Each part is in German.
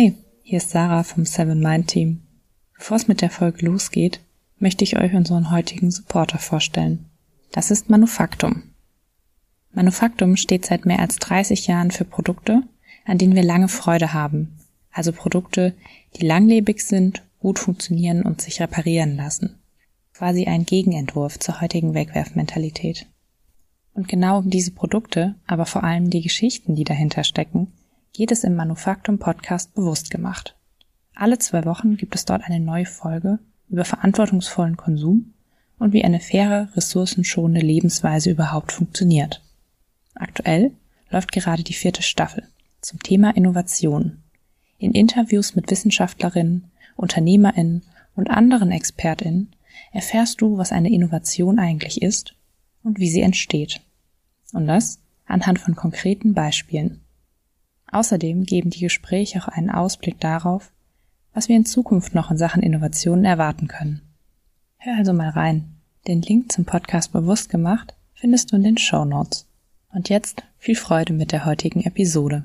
Hi, hier ist Sarah vom Seven Mind Team. Bevor es mit der Folge losgeht, möchte ich euch unseren heutigen Supporter vorstellen. Das ist Manufaktum. Manufaktum steht seit mehr als 30 Jahren für Produkte, an denen wir lange Freude haben. Also Produkte, die langlebig sind, gut funktionieren und sich reparieren lassen. Quasi ein Gegenentwurf zur heutigen Wegwerfmentalität. Und genau um diese Produkte, aber vor allem die Geschichten, die dahinter stecken, geht es im Manufaktum Podcast bewusst gemacht. Alle zwei Wochen gibt es dort eine neue Folge über verantwortungsvollen Konsum und wie eine faire, ressourcenschonende Lebensweise überhaupt funktioniert. Aktuell läuft gerade die vierte Staffel zum Thema Innovation. In Interviews mit Wissenschaftlerinnen, Unternehmerinnen und anderen Expertinnen erfährst du, was eine Innovation eigentlich ist und wie sie entsteht. Und das anhand von konkreten Beispielen. Außerdem geben die Gespräche auch einen Ausblick darauf, was wir in Zukunft noch in Sachen Innovationen erwarten können. Hör also mal rein. Den Link zum Podcast bewusst gemacht findest du in den Show Notes. Und jetzt viel Freude mit der heutigen Episode.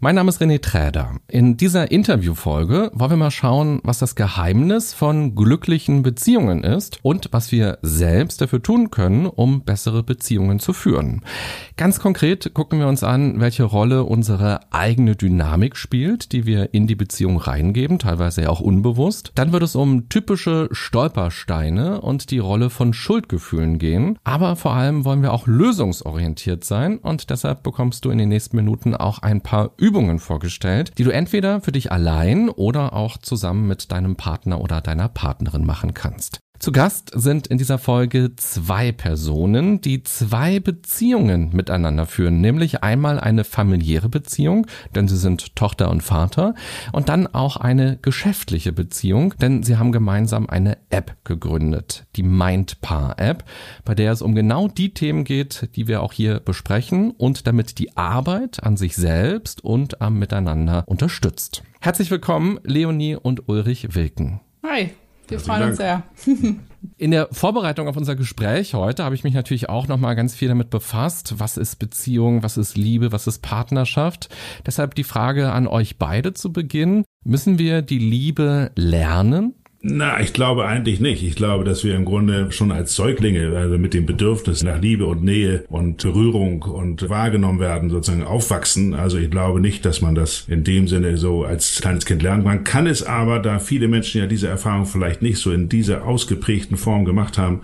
Mein Name ist René Träder. In dieser Interviewfolge wollen wir mal schauen, was das Geheimnis von glücklichen Beziehungen ist und was wir selbst dafür tun können, um bessere Beziehungen zu führen. Ganz konkret gucken wir uns an, welche Rolle unsere eigene Dynamik spielt, die wir in die Beziehung reingeben, teilweise ja auch unbewusst. Dann wird es um typische Stolpersteine und die Rolle von Schuldgefühlen gehen. Aber vor allem wollen wir auch lösungsorientiert sein und deshalb bekommst du in den nächsten Minuten auch ein paar vorgestellt, die du entweder für dich allein oder auch zusammen mit deinem Partner oder deiner Partnerin machen kannst. Zu Gast sind in dieser Folge zwei Personen, die zwei Beziehungen miteinander führen, nämlich einmal eine familiäre Beziehung, denn sie sind Tochter und Vater, und dann auch eine geschäftliche Beziehung, denn sie haben gemeinsam eine App gegründet, die Mindpaar App, bei der es um genau die Themen geht, die wir auch hier besprechen und damit die Arbeit an sich selbst und am Miteinander unterstützt. Herzlich willkommen, Leonie und Ulrich Wilken. Hi. Wir freuen uns sehr. In der Vorbereitung auf unser Gespräch heute habe ich mich natürlich auch noch mal ganz viel damit befasst, was ist Beziehung, was ist Liebe, was ist Partnerschaft. Deshalb die Frage an euch beide zu Beginn. Müssen wir die Liebe lernen? Na, ich glaube eigentlich nicht. Ich glaube, dass wir im Grunde schon als Säuglinge, also mit dem Bedürfnis nach Liebe und Nähe und Berührung und wahrgenommen werden, sozusagen aufwachsen. Also ich glaube nicht, dass man das in dem Sinne so als kleines Kind lernt. Man kann es aber, da viele Menschen ja diese Erfahrung vielleicht nicht so in dieser ausgeprägten Form gemacht haben,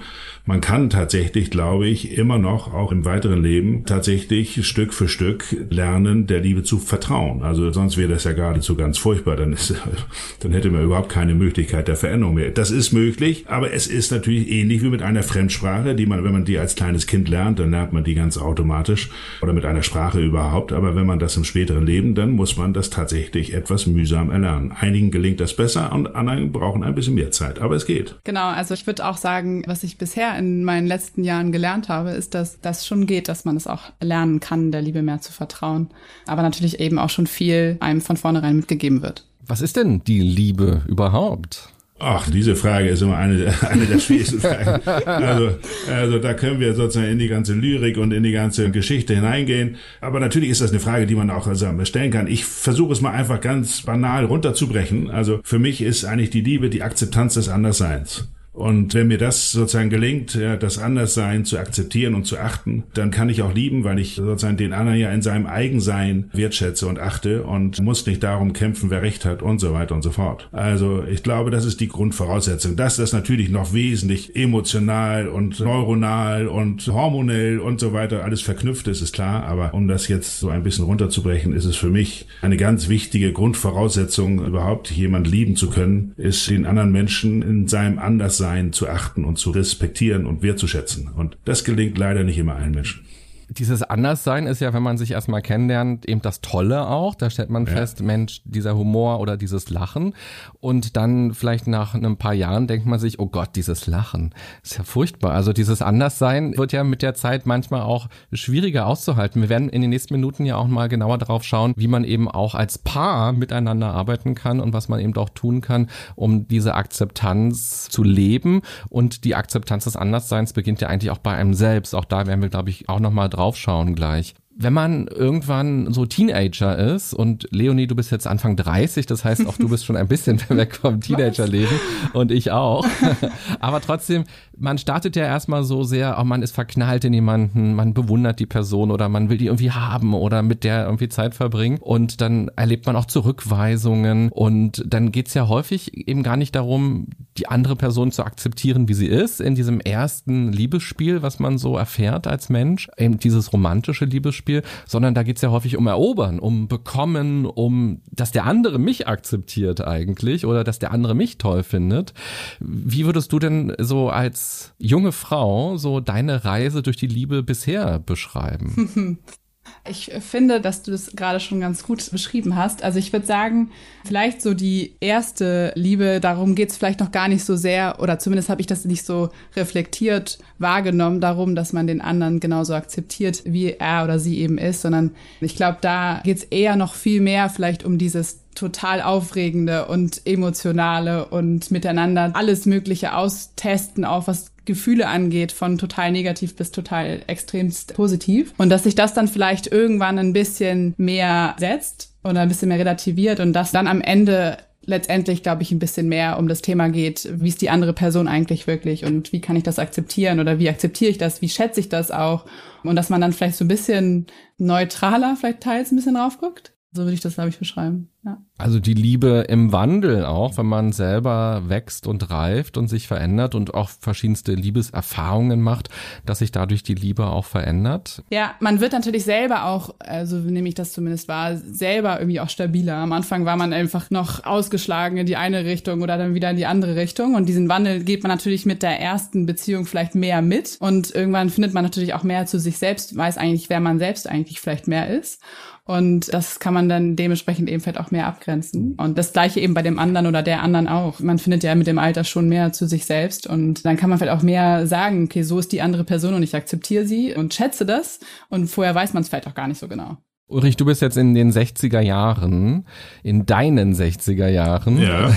man kann tatsächlich, glaube ich, immer noch, auch im weiteren Leben, tatsächlich Stück für Stück lernen, der Liebe zu vertrauen. Also sonst wäre das ja geradezu ganz furchtbar. Dann, ist, dann hätte man überhaupt keine Möglichkeit der Veränderung mehr. Das ist möglich, aber es ist natürlich ähnlich wie mit einer Fremdsprache, die man, wenn man die als kleines Kind lernt, dann lernt man die ganz automatisch oder mit einer Sprache überhaupt. Aber wenn man das im späteren Leben, dann muss man das tatsächlich etwas mühsam erlernen. Einigen gelingt das besser und anderen brauchen ein bisschen mehr Zeit. Aber es geht. Genau, also ich würde auch sagen, was ich bisher in meinen letzten Jahren gelernt habe, ist, dass das schon geht, dass man es auch lernen kann, der Liebe mehr zu vertrauen. Aber natürlich eben auch schon viel einem von vornherein mitgegeben wird. Was ist denn die Liebe überhaupt? Ach, diese Frage ist immer eine, eine der schwierigsten Fragen. Also, also da können wir sozusagen in die ganze Lyrik und in die ganze Geschichte hineingehen. Aber natürlich ist das eine Frage, die man auch also stellen kann. Ich versuche es mal einfach ganz banal runterzubrechen. Also für mich ist eigentlich die Liebe die Akzeptanz des Andersseins. Und wenn mir das sozusagen gelingt, ja, das Anderssein zu akzeptieren und zu achten, dann kann ich auch lieben, weil ich sozusagen den anderen ja in seinem Eigensein wertschätze und achte und muss nicht darum kämpfen, wer Recht hat und so weiter und so fort. Also ich glaube, das ist die Grundvoraussetzung. Dass das natürlich noch wesentlich emotional und neuronal und hormonell und so weiter alles verknüpft ist, ist klar. Aber um das jetzt so ein bisschen runterzubrechen, ist es für mich eine ganz wichtige Grundvoraussetzung, überhaupt jemand lieben zu können, ist den anderen Menschen in seinem Anderssein Sein zu achten und zu respektieren und wertzuschätzen. Und das gelingt leider nicht immer allen Menschen. Dieses Anderssein ist ja, wenn man sich erstmal kennenlernt, eben das Tolle auch. Da stellt man ja. fest, Mensch, dieser Humor oder dieses Lachen. Und dann vielleicht nach ein paar Jahren denkt man sich, oh Gott, dieses Lachen. Ist ja furchtbar. Also dieses Anderssein wird ja mit der Zeit manchmal auch schwieriger auszuhalten. Wir werden in den nächsten Minuten ja auch mal genauer darauf schauen, wie man eben auch als Paar miteinander arbeiten kann und was man eben auch tun kann, um diese Akzeptanz zu leben. Und die Akzeptanz des Andersseins beginnt ja eigentlich auch bei einem selbst. Auch da werden wir, glaube ich, auch nochmal draufschauen gleich wenn man irgendwann so Teenager ist und Leonie, du bist jetzt Anfang 30, das heißt auch du bist schon ein bisschen weg vom Teenagerleben und ich auch. Aber trotzdem, man startet ja erstmal so sehr, oh, man ist verknallt in jemanden, man bewundert die Person oder man will die irgendwie haben oder mit der irgendwie Zeit verbringen. Und dann erlebt man auch Zurückweisungen und dann geht's ja häufig eben gar nicht darum, die andere Person zu akzeptieren, wie sie ist, in diesem ersten Liebesspiel, was man so erfährt als Mensch, eben dieses romantische Liebesspiel Beispiel, sondern da geht es ja häufig um Erobern, um Bekommen, um, dass der andere mich akzeptiert eigentlich oder dass der andere mich toll findet. Wie würdest du denn so als junge Frau so deine Reise durch die Liebe bisher beschreiben? Ich finde, dass du das gerade schon ganz gut beschrieben hast. Also ich würde sagen, vielleicht so die erste Liebe, darum geht es vielleicht noch gar nicht so sehr, oder zumindest habe ich das nicht so reflektiert wahrgenommen, darum, dass man den anderen genauso akzeptiert, wie er oder sie eben ist, sondern ich glaube, da geht es eher noch viel mehr vielleicht um dieses total aufregende und emotionale und miteinander alles Mögliche austesten, auch was Gefühle angeht, von total negativ bis total extremst positiv. Und dass sich das dann vielleicht irgendwann ein bisschen mehr setzt oder ein bisschen mehr relativiert und dass dann am Ende letztendlich, glaube ich, ein bisschen mehr um das Thema geht, wie ist die andere Person eigentlich wirklich und wie kann ich das akzeptieren oder wie akzeptiere ich das, wie schätze ich das auch und dass man dann vielleicht so ein bisschen neutraler vielleicht teils ein bisschen drauf guckt. So würde ich das, glaube ich, beschreiben. Ja. Also die Liebe im Wandel auch, wenn man selber wächst und reift und sich verändert und auch verschiedenste Liebeserfahrungen macht, dass sich dadurch die Liebe auch verändert. Ja, man wird natürlich selber auch, also nehme ich das zumindest wahr, selber irgendwie auch stabiler. Am Anfang war man einfach noch ausgeschlagen in die eine Richtung oder dann wieder in die andere Richtung und diesen Wandel geht man natürlich mit der ersten Beziehung vielleicht mehr mit und irgendwann findet man natürlich auch mehr zu sich selbst, weiß eigentlich, wer man selbst eigentlich vielleicht mehr ist. Und das kann man dann dementsprechend eben vielleicht auch mehr abgrenzen. Und das gleiche eben bei dem anderen oder der anderen auch. Man findet ja mit dem Alter schon mehr zu sich selbst und dann kann man vielleicht auch mehr sagen, okay, so ist die andere Person und ich akzeptiere sie und schätze das. Und vorher weiß man es vielleicht auch gar nicht so genau. Ulrich, du bist jetzt in den 60er Jahren, in deinen 60er Jahren. Ja.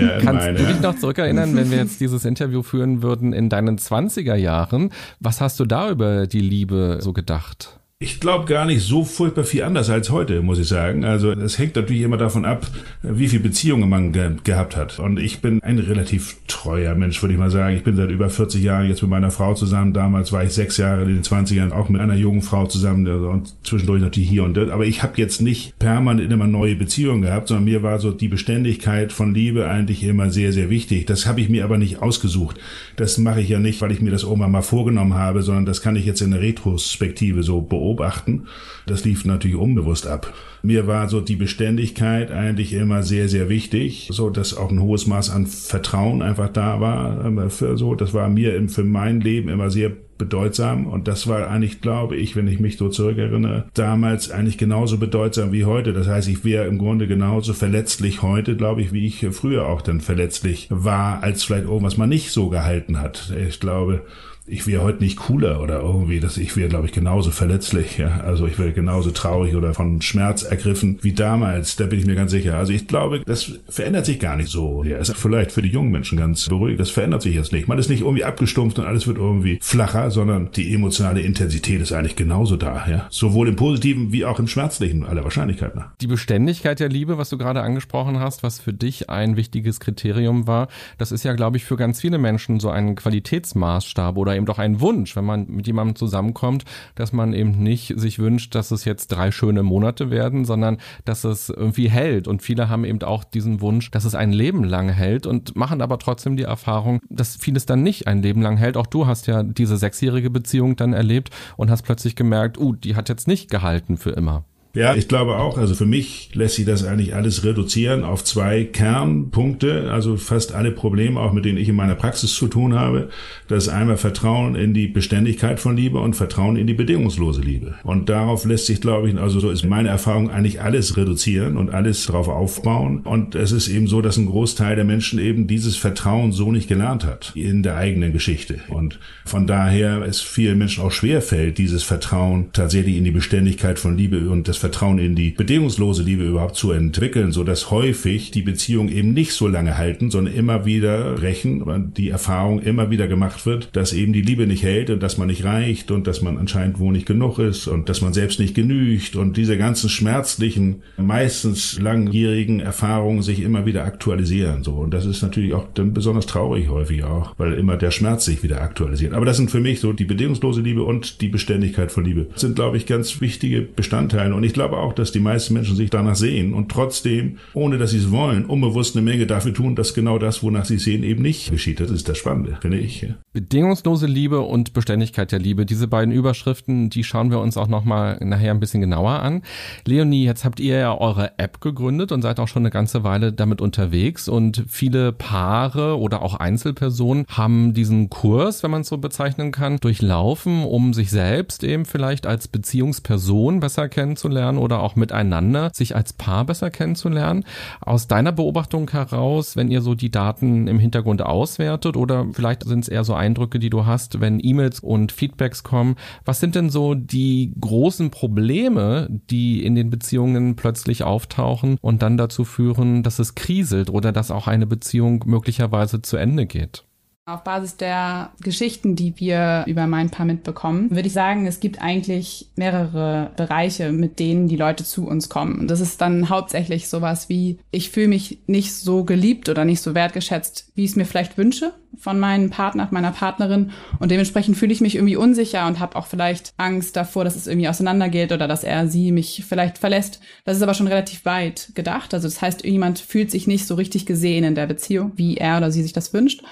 ja Kannst meine, du dich noch zurückerinnern, wenn wir jetzt dieses Interview führen würden in deinen 20er Jahren? Was hast du da über die Liebe so gedacht? Ich glaube gar nicht so furchtbar viel anders als heute, muss ich sagen. Also es hängt natürlich immer davon ab, wie viel Beziehungen man ge gehabt hat. Und ich bin ein relativ treuer Mensch, würde ich mal sagen. Ich bin seit über 40 Jahren jetzt mit meiner Frau zusammen. Damals war ich sechs Jahre in den 20ern auch mit einer jungen Frau zusammen und zwischendurch natürlich hier und dort. Aber ich habe jetzt nicht permanent immer neue Beziehungen gehabt, sondern mir war so die Beständigkeit von Liebe eigentlich immer sehr, sehr wichtig. Das habe ich mir aber nicht ausgesucht. Das mache ich ja nicht, weil ich mir das irgendwann mal vorgenommen habe, sondern das kann ich jetzt in der Retrospektive so beobachten beobachten. Das lief natürlich unbewusst ab. Mir war so die Beständigkeit eigentlich immer sehr, sehr wichtig, so dass auch ein hohes Maß an Vertrauen einfach da war. Für so, das war mir für mein Leben immer sehr bedeutsam und das war eigentlich, glaube ich, wenn ich mich so zurückerinnere, damals eigentlich genauso bedeutsam wie heute. Das heißt, ich wäre im Grunde genauso verletzlich heute, glaube ich, wie ich früher auch dann verletzlich war, als vielleicht irgendwas man nicht so gehalten hat. Ich glaube, ich wäre heute nicht cooler oder irgendwie, dass ich wäre, glaube ich, genauso verletzlich. Ja? Also ich wäre genauso traurig oder von Schmerz ergriffen wie damals. Da bin ich mir ganz sicher. Also ich glaube, das verändert sich gar nicht so. Ja, ist vielleicht für die jungen Menschen ganz beruhigend. Das verändert sich jetzt nicht. Man ist nicht irgendwie abgestumpft und alles wird irgendwie flacher, sondern die emotionale Intensität ist eigentlich genauso da. Ja, sowohl im Positiven wie auch im Schmerzlichen aller Wahrscheinlichkeit nach. Die Beständigkeit der Liebe, was du gerade angesprochen hast, was für dich ein wichtiges Kriterium war, das ist ja, glaube ich, für ganz viele Menschen so ein Qualitätsmaßstab oder eben doch ein Wunsch, wenn man mit jemandem zusammenkommt, dass man eben nicht sich wünscht, dass es jetzt drei schöne Monate werden, sondern dass es irgendwie hält. Und viele haben eben auch diesen Wunsch, dass es ein Leben lang hält und machen aber trotzdem die Erfahrung, dass vieles dann nicht ein Leben lang hält. Auch du hast ja diese sechsjährige Beziehung dann erlebt und hast plötzlich gemerkt, uh, die hat jetzt nicht gehalten für immer. Ja, ich glaube auch. Also für mich lässt sich das eigentlich alles reduzieren auf zwei Kernpunkte. Also fast alle Probleme, auch mit denen ich in meiner Praxis zu tun habe. Das ist einmal Vertrauen in die Beständigkeit von Liebe und Vertrauen in die bedingungslose Liebe. Und darauf lässt sich, glaube ich, also so ist meine Erfahrung, eigentlich alles reduzieren und alles darauf aufbauen. Und es ist eben so, dass ein Großteil der Menschen eben dieses Vertrauen so nicht gelernt hat in der eigenen Geschichte. Und von daher es vielen Menschen auch schwer fällt, dieses Vertrauen tatsächlich in die Beständigkeit von Liebe und das Vertrauen in die bedingungslose Liebe überhaupt zu entwickeln, so dass häufig die Beziehungen eben nicht so lange halten, sondern immer wieder brechen, und die Erfahrung immer wieder gemacht wird, dass eben die Liebe nicht hält und dass man nicht reicht und dass man anscheinend wohl nicht genug ist und dass man selbst nicht genügt und diese ganzen schmerzlichen, meistens langjährigen Erfahrungen sich immer wieder aktualisieren, so. Und das ist natürlich auch dann besonders traurig häufig auch, weil immer der Schmerz sich wieder aktualisiert. Aber das sind für mich so die bedingungslose Liebe und die Beständigkeit von Liebe sind, glaube ich, ganz wichtige Bestandteile. Und ich glaube auch, dass die meisten Menschen sich danach sehen und trotzdem, ohne dass sie es wollen, unbewusst eine Menge dafür tun, dass genau das, wonach sie sehen, eben nicht geschieht. Das ist das Spannende, finde ich. Bedingungslose Liebe und Beständigkeit der Liebe. Diese beiden Überschriften, die schauen wir uns auch nochmal nachher ein bisschen genauer an. Leonie, jetzt habt ihr ja eure App gegründet und seid auch schon eine ganze Weile damit unterwegs und viele Paare oder auch Einzelpersonen haben diesen Kurs, wenn man es so bezeichnen kann, durchlaufen, um sich selbst eben vielleicht als Beziehungsperson besser kennenzulernen oder auch miteinander sich als Paar besser kennenzulernen. Aus deiner Beobachtung heraus, wenn ihr so die Daten im Hintergrund auswertet oder vielleicht sind es eher so Eindrücke, die du hast, wenn E-Mails und Feedbacks kommen, was sind denn so die großen Probleme, die in den Beziehungen plötzlich auftauchen und dann dazu führen, dass es kriselt oder dass auch eine Beziehung möglicherweise zu Ende geht? Auf Basis der Geschichten, die wir über mein Paar mitbekommen, würde ich sagen, es gibt eigentlich mehrere Bereiche, mit denen die Leute zu uns kommen. Und das ist dann hauptsächlich sowas wie, ich fühle mich nicht so geliebt oder nicht so wertgeschätzt, wie ich es mir vielleicht wünsche von meinem Partner, meiner Partnerin. Und dementsprechend fühle ich mich irgendwie unsicher und habe auch vielleicht Angst davor, dass es irgendwie auseinandergeht oder dass er sie mich vielleicht verlässt. Das ist aber schon relativ weit gedacht. Also das heißt, jemand fühlt sich nicht so richtig gesehen in der Beziehung, wie er oder sie sich das wünscht.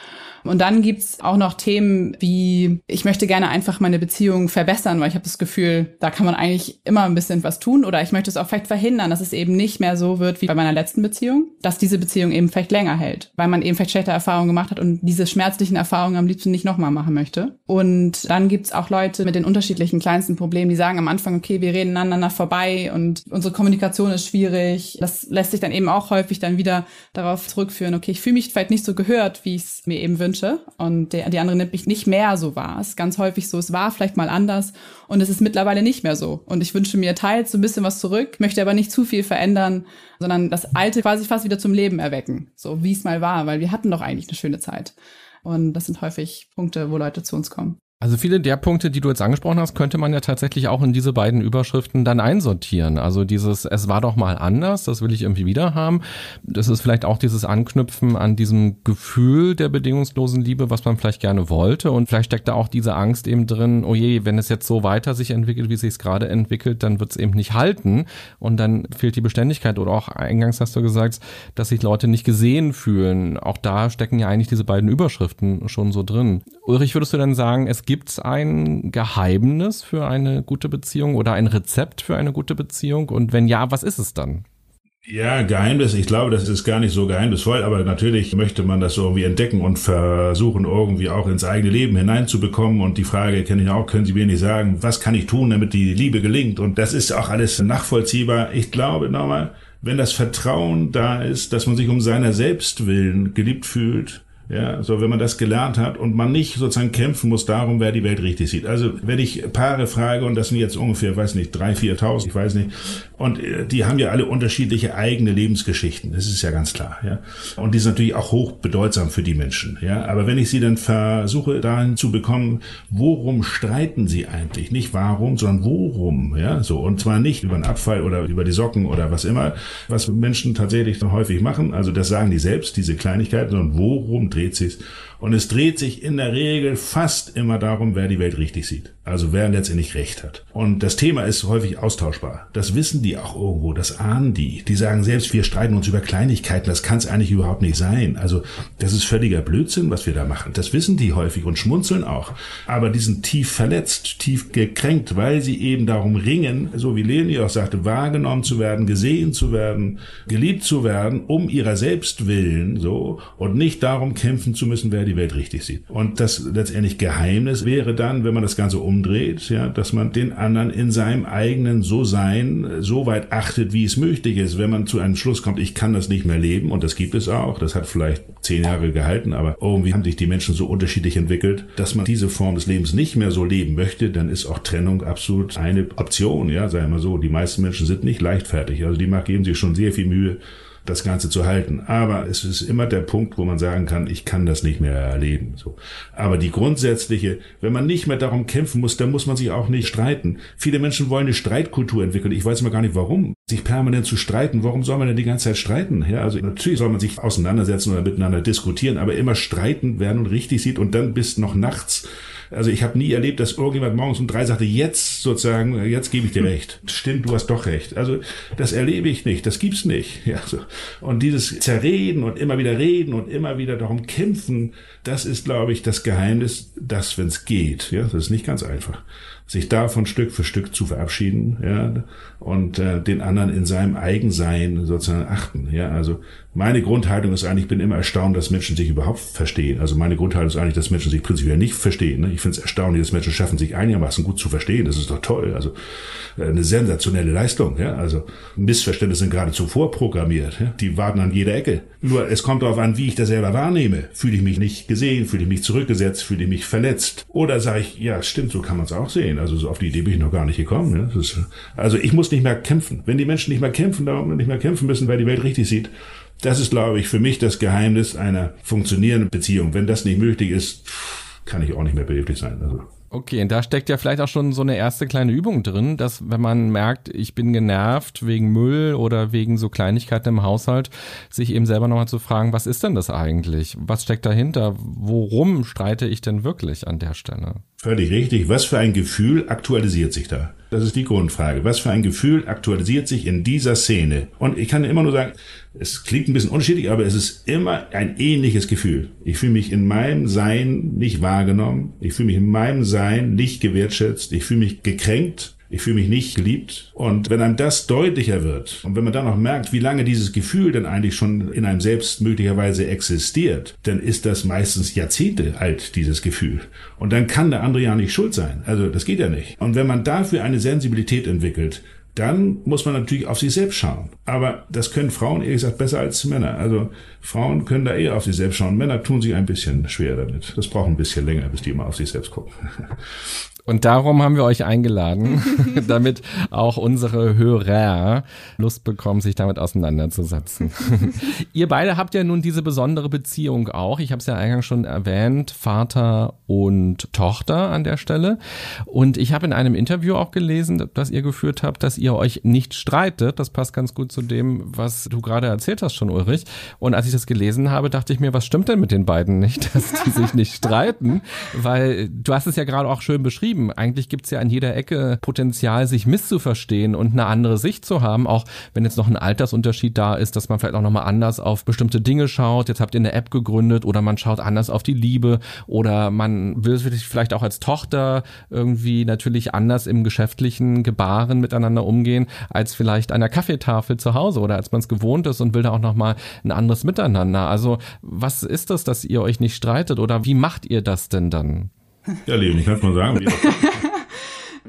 Und dann gibt's auch noch Themen wie, ich möchte gerne einfach meine Beziehung verbessern, weil ich habe das Gefühl, da kann man eigentlich immer ein bisschen was tun. Oder ich möchte es auch vielleicht verhindern, dass es eben nicht mehr so wird wie bei meiner letzten Beziehung, dass diese Beziehung eben vielleicht länger hält, weil man eben vielleicht schlechte Erfahrungen gemacht hat und diese schmerzlichen Erfahrungen am liebsten nicht nochmal machen möchte. Und dann gibt's auch Leute mit den unterschiedlichen kleinsten Problemen, die sagen am Anfang, okay, wir reden aneinander vorbei und unsere Kommunikation ist schwierig. Das lässt sich dann eben auch häufig dann wieder darauf zurückführen, okay, ich fühle mich vielleicht nicht so gehört, wie ich es mir eben wünsche wünsche und der, die andere nimmt mich nicht mehr so wahr. Es ist ganz häufig so, es war vielleicht mal anders und es ist mittlerweile nicht mehr so. Und ich wünsche mir teils so ein bisschen was zurück, möchte aber nicht zu viel verändern, sondern das Alte quasi fast wieder zum Leben erwecken, so wie es mal war, weil wir hatten doch eigentlich eine schöne Zeit. Und das sind häufig Punkte, wo Leute zu uns kommen. Also viele der Punkte, die du jetzt angesprochen hast, könnte man ja tatsächlich auch in diese beiden Überschriften dann einsortieren. Also dieses, es war doch mal anders, das will ich irgendwie wieder haben. Das ist vielleicht auch dieses Anknüpfen an diesem Gefühl der bedingungslosen Liebe, was man vielleicht gerne wollte. Und vielleicht steckt da auch diese Angst eben drin, oh je, wenn es jetzt so weiter sich entwickelt, wie es sich gerade entwickelt, dann wird es eben nicht halten. Und dann fehlt die Beständigkeit. Oder auch eingangs hast du gesagt, dass sich Leute nicht gesehen fühlen. Auch da stecken ja eigentlich diese beiden Überschriften schon so drin. Ulrich, würdest du dann sagen, es gibt Gibt es ein Geheimnis für eine gute Beziehung oder ein Rezept für eine gute Beziehung? Und wenn ja, was ist es dann? Ja, Geheimnis. Ich glaube, das ist gar nicht so geheimnisvoll, aber natürlich möchte man das irgendwie entdecken und versuchen, irgendwie auch ins eigene Leben hineinzubekommen. Und die Frage kenne ich auch, können Sie mir nicht sagen, was kann ich tun, damit die Liebe gelingt? Und das ist auch alles nachvollziehbar. Ich glaube nochmal, wenn das Vertrauen da ist, dass man sich um seiner selbst willen geliebt fühlt, ja, so wenn man das gelernt hat und man nicht sozusagen kämpfen muss darum, wer die Welt richtig sieht. Also wenn ich Paare frage, und das sind jetzt ungefähr, weiß nicht, drei, viertausend, ich weiß nicht, und äh, die haben ja alle unterschiedliche eigene Lebensgeschichten, das ist ja ganz klar, ja. Und die sind natürlich auch hoch bedeutsam für die Menschen, ja. Aber wenn ich sie dann versuche, dahin zu bekommen, worum streiten sie eigentlich? Nicht warum, sondern worum, ja, so. Und zwar nicht über den Abfall oder über die Socken oder was immer, was Menschen tatsächlich häufig machen, also das sagen die selbst, diese Kleinigkeiten, sondern worum dreht dreht sich's. Und es dreht sich in der Regel fast immer darum, wer die Welt richtig sieht. Also wer letztendlich recht hat. Und das Thema ist häufig austauschbar. Das wissen die auch irgendwo, das ahnen die. Die sagen selbst, wir streiten uns über Kleinigkeiten, das kann es eigentlich überhaupt nicht sein. Also das ist völliger Blödsinn, was wir da machen. Das wissen die häufig und schmunzeln auch. Aber die sind tief verletzt, tief gekränkt, weil sie eben darum ringen, so wie Leonie auch sagte, wahrgenommen zu werden, gesehen zu werden, geliebt zu werden, um ihrer selbst willen, so, und nicht darum kämpfen zu müssen, wer die Welt richtig sieht. Und das letztendlich Geheimnis wäre dann, wenn man das Ganze umdreht, ja, dass man den anderen in seinem eigenen So-Sein so weit achtet, wie es möglich ist. Wenn man zu einem Schluss kommt, ich kann das nicht mehr leben, und das gibt es auch, das hat vielleicht zehn Jahre gehalten, aber irgendwie haben sich die Menschen so unterschiedlich entwickelt, dass man diese Form des Lebens nicht mehr so leben möchte, dann ist auch Trennung absolut eine Option, ja, wir mal so. Die meisten Menschen sind nicht leichtfertig, also die geben sich schon sehr viel Mühe, das Ganze zu halten. Aber es ist immer der Punkt, wo man sagen kann, ich kann das nicht mehr erleben. So. Aber die grundsätzliche, wenn man nicht mehr darum kämpfen muss, dann muss man sich auch nicht streiten. Viele Menschen wollen eine Streitkultur entwickeln. Ich weiß mal gar nicht warum. Sich permanent zu streiten. Warum soll man denn die ganze Zeit streiten? Ja, also natürlich soll man sich auseinandersetzen oder miteinander diskutieren, aber immer streiten, wer nun richtig sieht und dann bis noch nachts also ich habe nie erlebt, dass irgendjemand morgens um drei sagte, jetzt sozusagen, jetzt gebe ich dir recht. Stimmt, du hast doch recht. Also das erlebe ich nicht, das gibt's nicht. Ja, so. Und dieses Zerreden und immer wieder reden und immer wieder darum kämpfen, das ist, glaube ich, das Geheimnis, dass, wenn es geht, ja, das ist nicht ganz einfach sich davon Stück für Stück zu verabschieden, ja, und äh, den anderen in seinem Eigensein sozusagen achten, ja. Also meine Grundhaltung ist eigentlich, ich bin immer erstaunt, dass Menschen sich überhaupt verstehen. Also meine Grundhaltung ist eigentlich, dass Menschen sich prinzipiell nicht verstehen. Ne? Ich finde es erstaunlich, dass Menschen schaffen, sich einigermaßen gut zu verstehen. Das ist doch toll. Also äh, eine sensationelle Leistung, ja. Also Missverständnisse sind geradezu vorprogrammiert. Ja? Die warten an jeder Ecke. Nur es kommt darauf an, wie ich das selber wahrnehme. Fühle ich mich nicht gesehen, fühle ich mich zurückgesetzt, fühle ich mich verletzt. Oder sage ich, ja, stimmt, so kann man es auch sehen. Also so auf die Idee bin ich noch gar nicht gekommen. Ne? Ist, also ich muss nicht mehr kämpfen. Wenn die Menschen nicht mehr kämpfen, darum nicht mehr kämpfen müssen, weil die Welt richtig sieht, das ist, glaube ich, für mich das Geheimnis einer funktionierenden Beziehung. Wenn das nicht möglich ist, kann ich auch nicht mehr behilflich sein. Also. Okay, und da steckt ja vielleicht auch schon so eine erste kleine Übung drin, dass wenn man merkt, ich bin genervt wegen Müll oder wegen so Kleinigkeiten im Haushalt, sich eben selber nochmal zu fragen, was ist denn das eigentlich? Was steckt dahinter? Worum streite ich denn wirklich an der Stelle? Völlig richtig. Was für ein Gefühl aktualisiert sich da? Das ist die Grundfrage. Was für ein Gefühl aktualisiert sich in dieser Szene? Und ich kann immer nur sagen, es klingt ein bisschen unterschiedlich, aber es ist immer ein ähnliches Gefühl. Ich fühle mich in meinem Sein nicht wahrgenommen. Ich fühle mich in meinem Sein nicht gewertschätzt. Ich fühle mich gekränkt ich fühle mich nicht geliebt. Und wenn einem das deutlicher wird und wenn man dann noch merkt, wie lange dieses Gefühl denn eigentlich schon in einem selbst möglicherweise existiert, dann ist das meistens Jahrzehnte alt, dieses Gefühl. Und dann kann der andere ja nicht schuld sein. Also das geht ja nicht. Und wenn man dafür eine Sensibilität entwickelt, dann muss man natürlich auf sich selbst schauen. Aber das können Frauen ehrlich gesagt besser als Männer. Also Frauen können da eher auf sich selbst schauen. Männer tun sich ein bisschen schwer damit. Das braucht ein bisschen länger, bis die mal auf sich selbst gucken. Und darum haben wir euch eingeladen, damit auch unsere Hörer Lust bekommen, sich damit auseinanderzusetzen. Ihr beide habt ja nun diese besondere Beziehung auch. Ich habe es ja eingangs schon erwähnt, Vater und Tochter an der Stelle. Und ich habe in einem Interview auch gelesen, das ihr geführt habt, dass ihr euch nicht streitet. Das passt ganz gut zu dem, was du gerade erzählt hast schon, Ulrich. Und als ich das gelesen habe, dachte ich mir, was stimmt denn mit den beiden nicht, dass die sich nicht streiten? Weil du hast es ja gerade auch schön beschrieben beschrieben. Eigentlich gibt's ja an jeder Ecke Potenzial, sich misszuverstehen und eine andere Sicht zu haben, auch wenn jetzt noch ein Altersunterschied da ist, dass man vielleicht auch nochmal anders auf bestimmte Dinge schaut. Jetzt habt ihr eine App gegründet oder man schaut anders auf die Liebe oder man will sich vielleicht auch als Tochter irgendwie natürlich anders im geschäftlichen Gebaren miteinander umgehen, als vielleicht an der Kaffeetafel zu Hause oder als man es gewohnt ist und will da auch nochmal ein anderes Miteinander. Also was ist das, dass ihr euch nicht streitet oder wie macht ihr das denn dann? Ja, Leben, ich kann es mal sagen.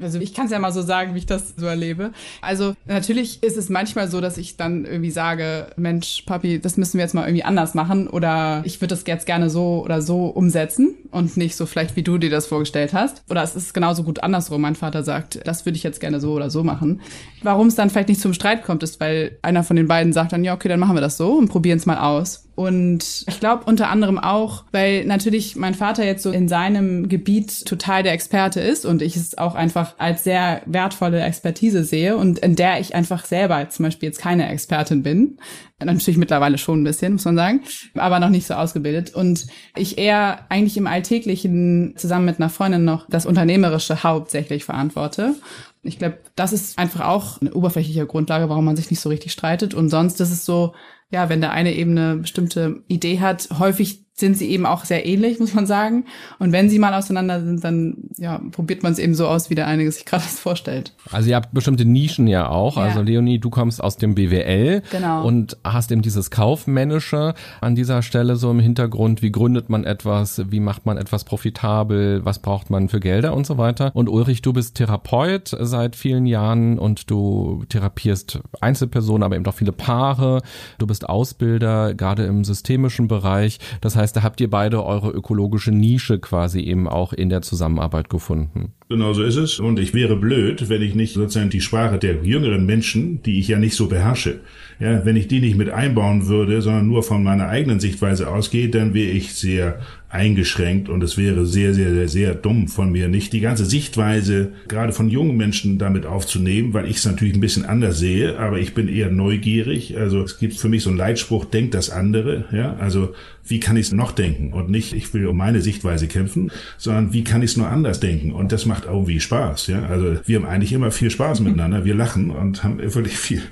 Also ich kann es ja mal so sagen, wie ich das so erlebe. Also natürlich ist es manchmal so, dass ich dann irgendwie sage, Mensch, Papi, das müssen wir jetzt mal irgendwie anders machen oder ich würde das jetzt gerne so oder so umsetzen und nicht so vielleicht, wie du dir das vorgestellt hast. Oder es ist genauso gut andersrum. Mein Vater sagt, das würde ich jetzt gerne so oder so machen. Warum es dann vielleicht nicht zum Streit kommt, ist, weil einer von den beiden sagt dann, ja, okay, dann machen wir das so und probieren es mal aus. Und ich glaube unter anderem auch, weil natürlich mein Vater jetzt so in seinem Gebiet total der Experte ist und ich es auch einfach als sehr wertvolle Expertise sehe und in der ich einfach selber zum Beispiel jetzt keine Expertin bin. Natürlich mittlerweile schon ein bisschen, muss man sagen, aber noch nicht so ausgebildet. Und ich eher eigentlich im Alltäglichen zusammen mit einer Freundin noch das Unternehmerische hauptsächlich verantworte. Ich glaube, das ist einfach auch eine oberflächliche Grundlage, warum man sich nicht so richtig streitet. Und sonst ist es so, ja, wenn der eine eben eine bestimmte Idee hat, häufig sind sie eben auch sehr ähnlich, muss man sagen. Und wenn sie mal auseinander sind, dann ja, probiert man es eben so aus, wie der einige sich gerade das vorstellt. Also ihr habt bestimmte Nischen ja auch. Ja. Also Leonie, du kommst aus dem BWL genau. und hast eben dieses Kaufmännische an dieser Stelle so im Hintergrund. Wie gründet man etwas? Wie macht man etwas profitabel? Was braucht man für Gelder und so weiter? Und Ulrich, du bist Therapeut seit vielen Jahren und du therapierst Einzelpersonen, aber eben auch viele Paare. Du bist Ausbilder, gerade im systemischen Bereich. Das heißt, heißt, da habt ihr beide eure ökologische Nische quasi eben auch in der Zusammenarbeit gefunden. Genau so ist es. Und ich wäre blöd, wenn ich nicht sozusagen die Sprache der jüngeren Menschen, die ich ja nicht so beherrsche, ja, wenn ich die nicht mit einbauen würde, sondern nur von meiner eigenen Sichtweise ausgehe, dann wäre ich sehr eingeschränkt und es wäre sehr, sehr, sehr, sehr dumm von mir, nicht die ganze Sichtweise gerade von jungen Menschen damit aufzunehmen, weil ich es natürlich ein bisschen anders sehe, aber ich bin eher neugierig. Also es gibt für mich so einen Leitspruch, denkt das andere, ja, also wie kann ich es noch denken und nicht, ich will um meine Sichtweise kämpfen, sondern wie kann ich es nur anders denken und das macht irgendwie Spaß, ja. Also wir haben eigentlich immer viel Spaß miteinander, wir lachen und haben wirklich viel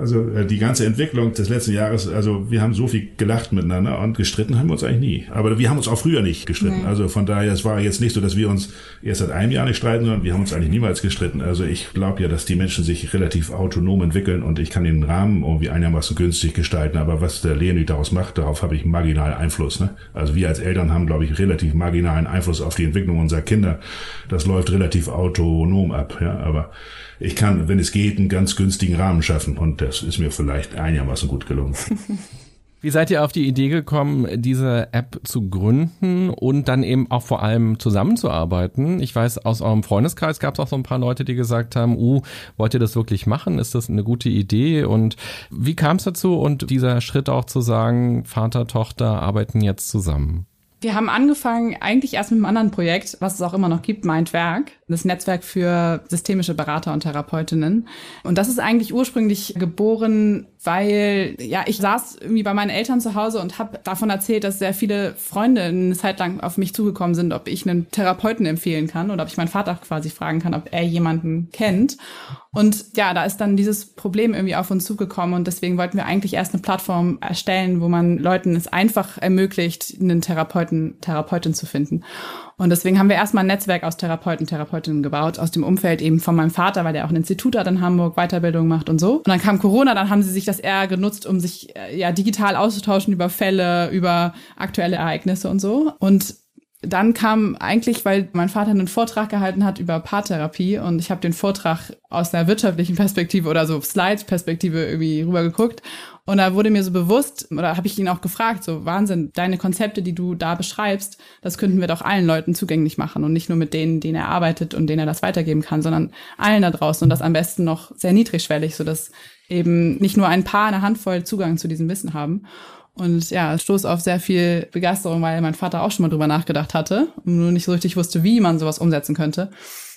also äh, die ganze Entwicklung des letzten Jahres, also wir haben so viel gelacht miteinander und gestritten haben wir uns eigentlich nie. Aber wir haben uns auch früher nicht gestritten. Nee. Also von daher, es war jetzt nicht so, dass wir uns erst seit einem Jahr nicht streiten, sondern wir haben uns eigentlich niemals gestritten. Also ich glaube ja, dass die Menschen sich relativ autonom entwickeln und ich kann den Rahmen irgendwie einigermaßen günstig gestalten. Aber was der Leonie daraus macht, darauf habe ich marginalen Einfluss. Ne? Also wir als Eltern haben, glaube ich, relativ marginalen Einfluss auf die Entwicklung unserer Kinder. Das läuft relativ autonom ab. Ja, aber ich kann, wenn es geht, einen ganz günstigen Rahmen schaffen und das ist mir vielleicht einigermaßen gut gelungen. Wie seid ihr auf die Idee gekommen, diese App zu gründen und dann eben auch vor allem zusammenzuarbeiten? Ich weiß, aus eurem Freundeskreis gab es auch so ein paar Leute, die gesagt haben, uh, wollt ihr das wirklich machen? Ist das eine gute Idee? Und wie kam es dazu und dieser Schritt auch zu sagen, Vater, Tochter arbeiten jetzt zusammen? Wir haben angefangen eigentlich erst mit einem anderen Projekt, was es auch immer noch gibt, Mindwerk, das Netzwerk für systemische Berater und Therapeutinnen. Und das ist eigentlich ursprünglich geboren, weil ja ich saß irgendwie bei meinen Eltern zu Hause und habe davon erzählt, dass sehr viele Freunde eine Zeit lang auf mich zugekommen sind, ob ich einen Therapeuten empfehlen kann oder ob ich meinen Vater quasi fragen kann, ob er jemanden kennt. Und ja, da ist dann dieses Problem irgendwie auf uns zugekommen und deswegen wollten wir eigentlich erst eine Plattform erstellen, wo man Leuten es einfach ermöglicht, einen Therapeuten, Therapeutin zu finden. Und deswegen haben wir erstmal ein Netzwerk aus Therapeuten, Therapeutinnen gebaut, aus dem Umfeld eben von meinem Vater, weil der auch ein Institut hat in Hamburg, Weiterbildung macht und so. Und dann kam Corona, dann haben sie sich das eher genutzt, um sich äh, ja digital auszutauschen über Fälle, über aktuelle Ereignisse und so. Und dann kam eigentlich, weil mein Vater einen Vortrag gehalten hat über Paartherapie und ich habe den Vortrag aus einer wirtschaftlichen Perspektive oder so Slide-Perspektive irgendwie rübergeguckt und da wurde mir so bewusst, oder habe ich ihn auch gefragt, so Wahnsinn, deine Konzepte, die du da beschreibst, das könnten wir doch allen Leuten zugänglich machen und nicht nur mit denen, denen er arbeitet und denen er das weitergeben kann, sondern allen da draußen und das am besten noch sehr niedrigschwellig, so dass eben nicht nur ein paar eine Handvoll Zugang zu diesem Wissen haben. Und ja, es stoß auf sehr viel Begeisterung, weil mein Vater auch schon mal drüber nachgedacht hatte und nur nicht so richtig wusste, wie man sowas umsetzen könnte.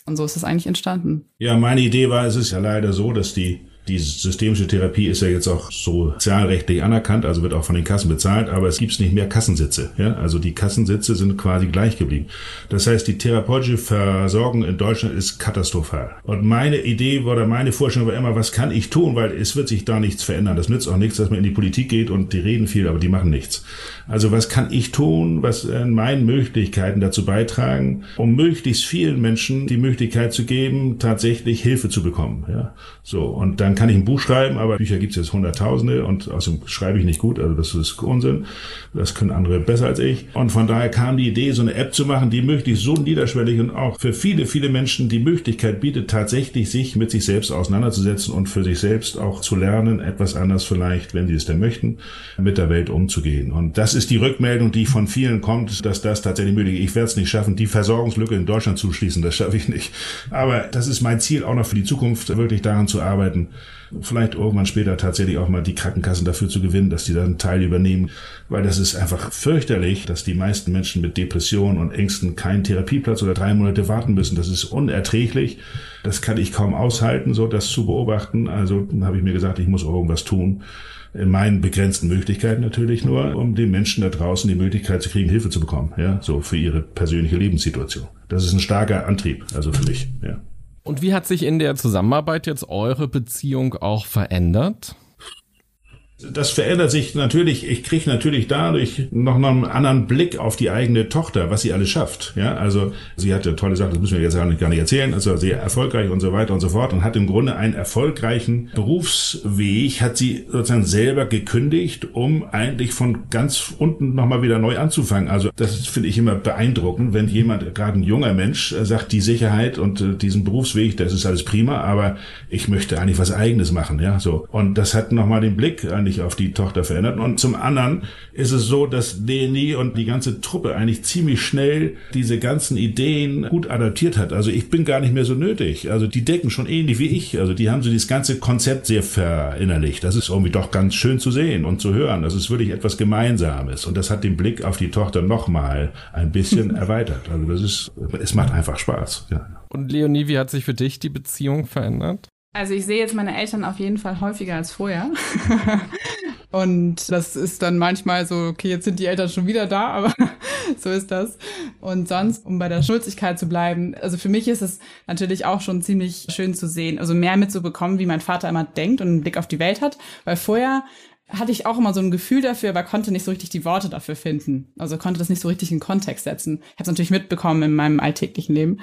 Und so ist es eigentlich entstanden. Ja, meine Idee war, es ist ja leider so, dass die die systemische Therapie ist ja jetzt auch sozialrechtlich anerkannt, also wird auch von den Kassen bezahlt, aber es gibt nicht mehr Kassensitze. Ja? Also die Kassensitze sind quasi gleich geblieben. Das heißt, die therapeutische Versorgung in Deutschland ist katastrophal. Und meine Idee oder meine Vorstellung war immer, was kann ich tun, weil es wird sich da nichts verändern. Das nützt auch nichts, dass man in die Politik geht und die reden viel, aber die machen nichts. Also was kann ich tun, was in meinen Möglichkeiten dazu beitragen, um möglichst vielen Menschen die Möglichkeit zu geben, tatsächlich Hilfe zu bekommen. Ja? So, und dann kann ich ein Buch schreiben, aber Bücher gibt es jetzt Hunderttausende und außerdem schreibe ich nicht gut, also das ist Unsinn. Das können andere besser als ich. Und von daher kam die Idee, so eine App zu machen, die möglichst so niederschwellig und auch für viele, viele Menschen die Möglichkeit bietet, tatsächlich sich mit sich selbst auseinanderzusetzen und für sich selbst auch zu lernen, etwas anders vielleicht, wenn sie es denn möchten, mit der Welt umzugehen. Und das ist die Rückmeldung, die von vielen kommt, dass das tatsächlich möglich ist. Ich werde es nicht schaffen, die Versorgungslücke in Deutschland zu schließen, das schaffe ich nicht. Aber das ist mein Ziel auch noch für die Zukunft, wirklich daran zu arbeiten, vielleicht irgendwann später tatsächlich auch mal die Krankenkassen dafür zu gewinnen, dass die dann einen Teil übernehmen, weil das ist einfach fürchterlich, dass die meisten Menschen mit Depressionen und Ängsten keinen Therapieplatz oder drei Monate warten müssen. Das ist unerträglich. Das kann ich kaum aushalten, so das zu beobachten. Also habe ich mir gesagt, ich muss irgendwas tun in meinen begrenzten Möglichkeiten natürlich nur, um den Menschen da draußen die Möglichkeit zu kriegen, Hilfe zu bekommen, ja, so für ihre persönliche Lebenssituation. Das ist ein starker Antrieb, also für mich, ja. Und wie hat sich in der Zusammenarbeit jetzt eure Beziehung auch verändert? Das verändert sich natürlich, ich kriege natürlich dadurch noch einen anderen Blick auf die eigene Tochter, was sie alles schafft. Ja, also sie hatte tolle Sachen, das müssen wir jetzt gar nicht erzählen, also sehr erfolgreich und so weiter und so fort und hat im Grunde einen erfolgreichen Berufsweg, hat sie sozusagen selber gekündigt, um eigentlich von ganz unten nochmal wieder neu anzufangen. Also das finde ich immer beeindruckend, wenn jemand, gerade ein junger Mensch, sagt, die Sicherheit und äh, diesen Berufsweg, das ist alles prima, aber ich möchte eigentlich was Eigenes machen, ja, so. Und das hat nochmal den Blick eigentlich sich auf die Tochter verändert. Und zum anderen ist es so, dass DNI und die ganze Truppe eigentlich ziemlich schnell diese ganzen Ideen gut adaptiert hat. Also ich bin gar nicht mehr so nötig. Also die decken schon ähnlich wie ich. Also die haben so dieses ganze Konzept sehr verinnerlicht. Das ist irgendwie doch ganz schön zu sehen und zu hören. Das ist wirklich etwas Gemeinsames. Und das hat den Blick auf die Tochter nochmal ein bisschen erweitert. Also das ist, es macht einfach Spaß. Ja. Und Leonie, wie hat sich für dich die Beziehung verändert? Also ich sehe jetzt meine Eltern auf jeden Fall häufiger als vorher. und das ist dann manchmal so, okay, jetzt sind die Eltern schon wieder da, aber so ist das. Und sonst, um bei der Schulzigkeit zu bleiben, also für mich ist es natürlich auch schon ziemlich schön zu sehen, also mehr mitzubekommen, wie mein Vater immer denkt und einen Blick auf die Welt hat. Weil vorher hatte ich auch immer so ein Gefühl dafür, aber konnte nicht so richtig die Worte dafür finden. Also konnte das nicht so richtig in Kontext setzen. Ich habe es natürlich mitbekommen in meinem alltäglichen Leben.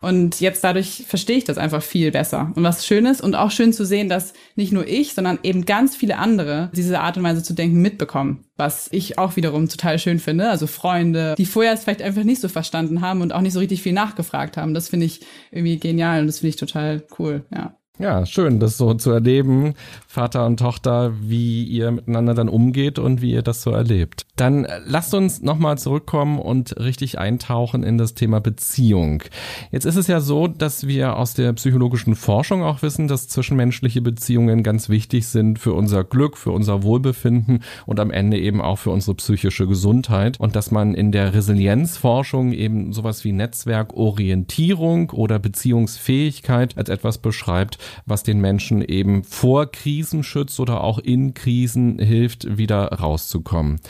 Und jetzt dadurch verstehe ich das einfach viel besser. Und was schön ist und auch schön zu sehen, dass nicht nur ich, sondern eben ganz viele andere diese Art und Weise zu denken mitbekommen. Was ich auch wiederum total schön finde. Also Freunde, die vorher es vielleicht einfach nicht so verstanden haben und auch nicht so richtig viel nachgefragt haben. Das finde ich irgendwie genial und das finde ich total cool, ja. Ja, schön, das so zu erleben, Vater und Tochter, wie ihr miteinander dann umgeht und wie ihr das so erlebt. Dann äh, lasst uns nochmal zurückkommen und richtig eintauchen in das Thema Beziehung. Jetzt ist es ja so, dass wir aus der psychologischen Forschung auch wissen, dass zwischenmenschliche Beziehungen ganz wichtig sind für unser Glück, für unser Wohlbefinden und am Ende eben auch für unsere psychische Gesundheit und dass man in der Resilienzforschung eben sowas wie Netzwerkorientierung oder Beziehungsfähigkeit als etwas beschreibt, was den Menschen eben vor Krisen schützt oder auch in Krisen hilft, wieder rauszukommen.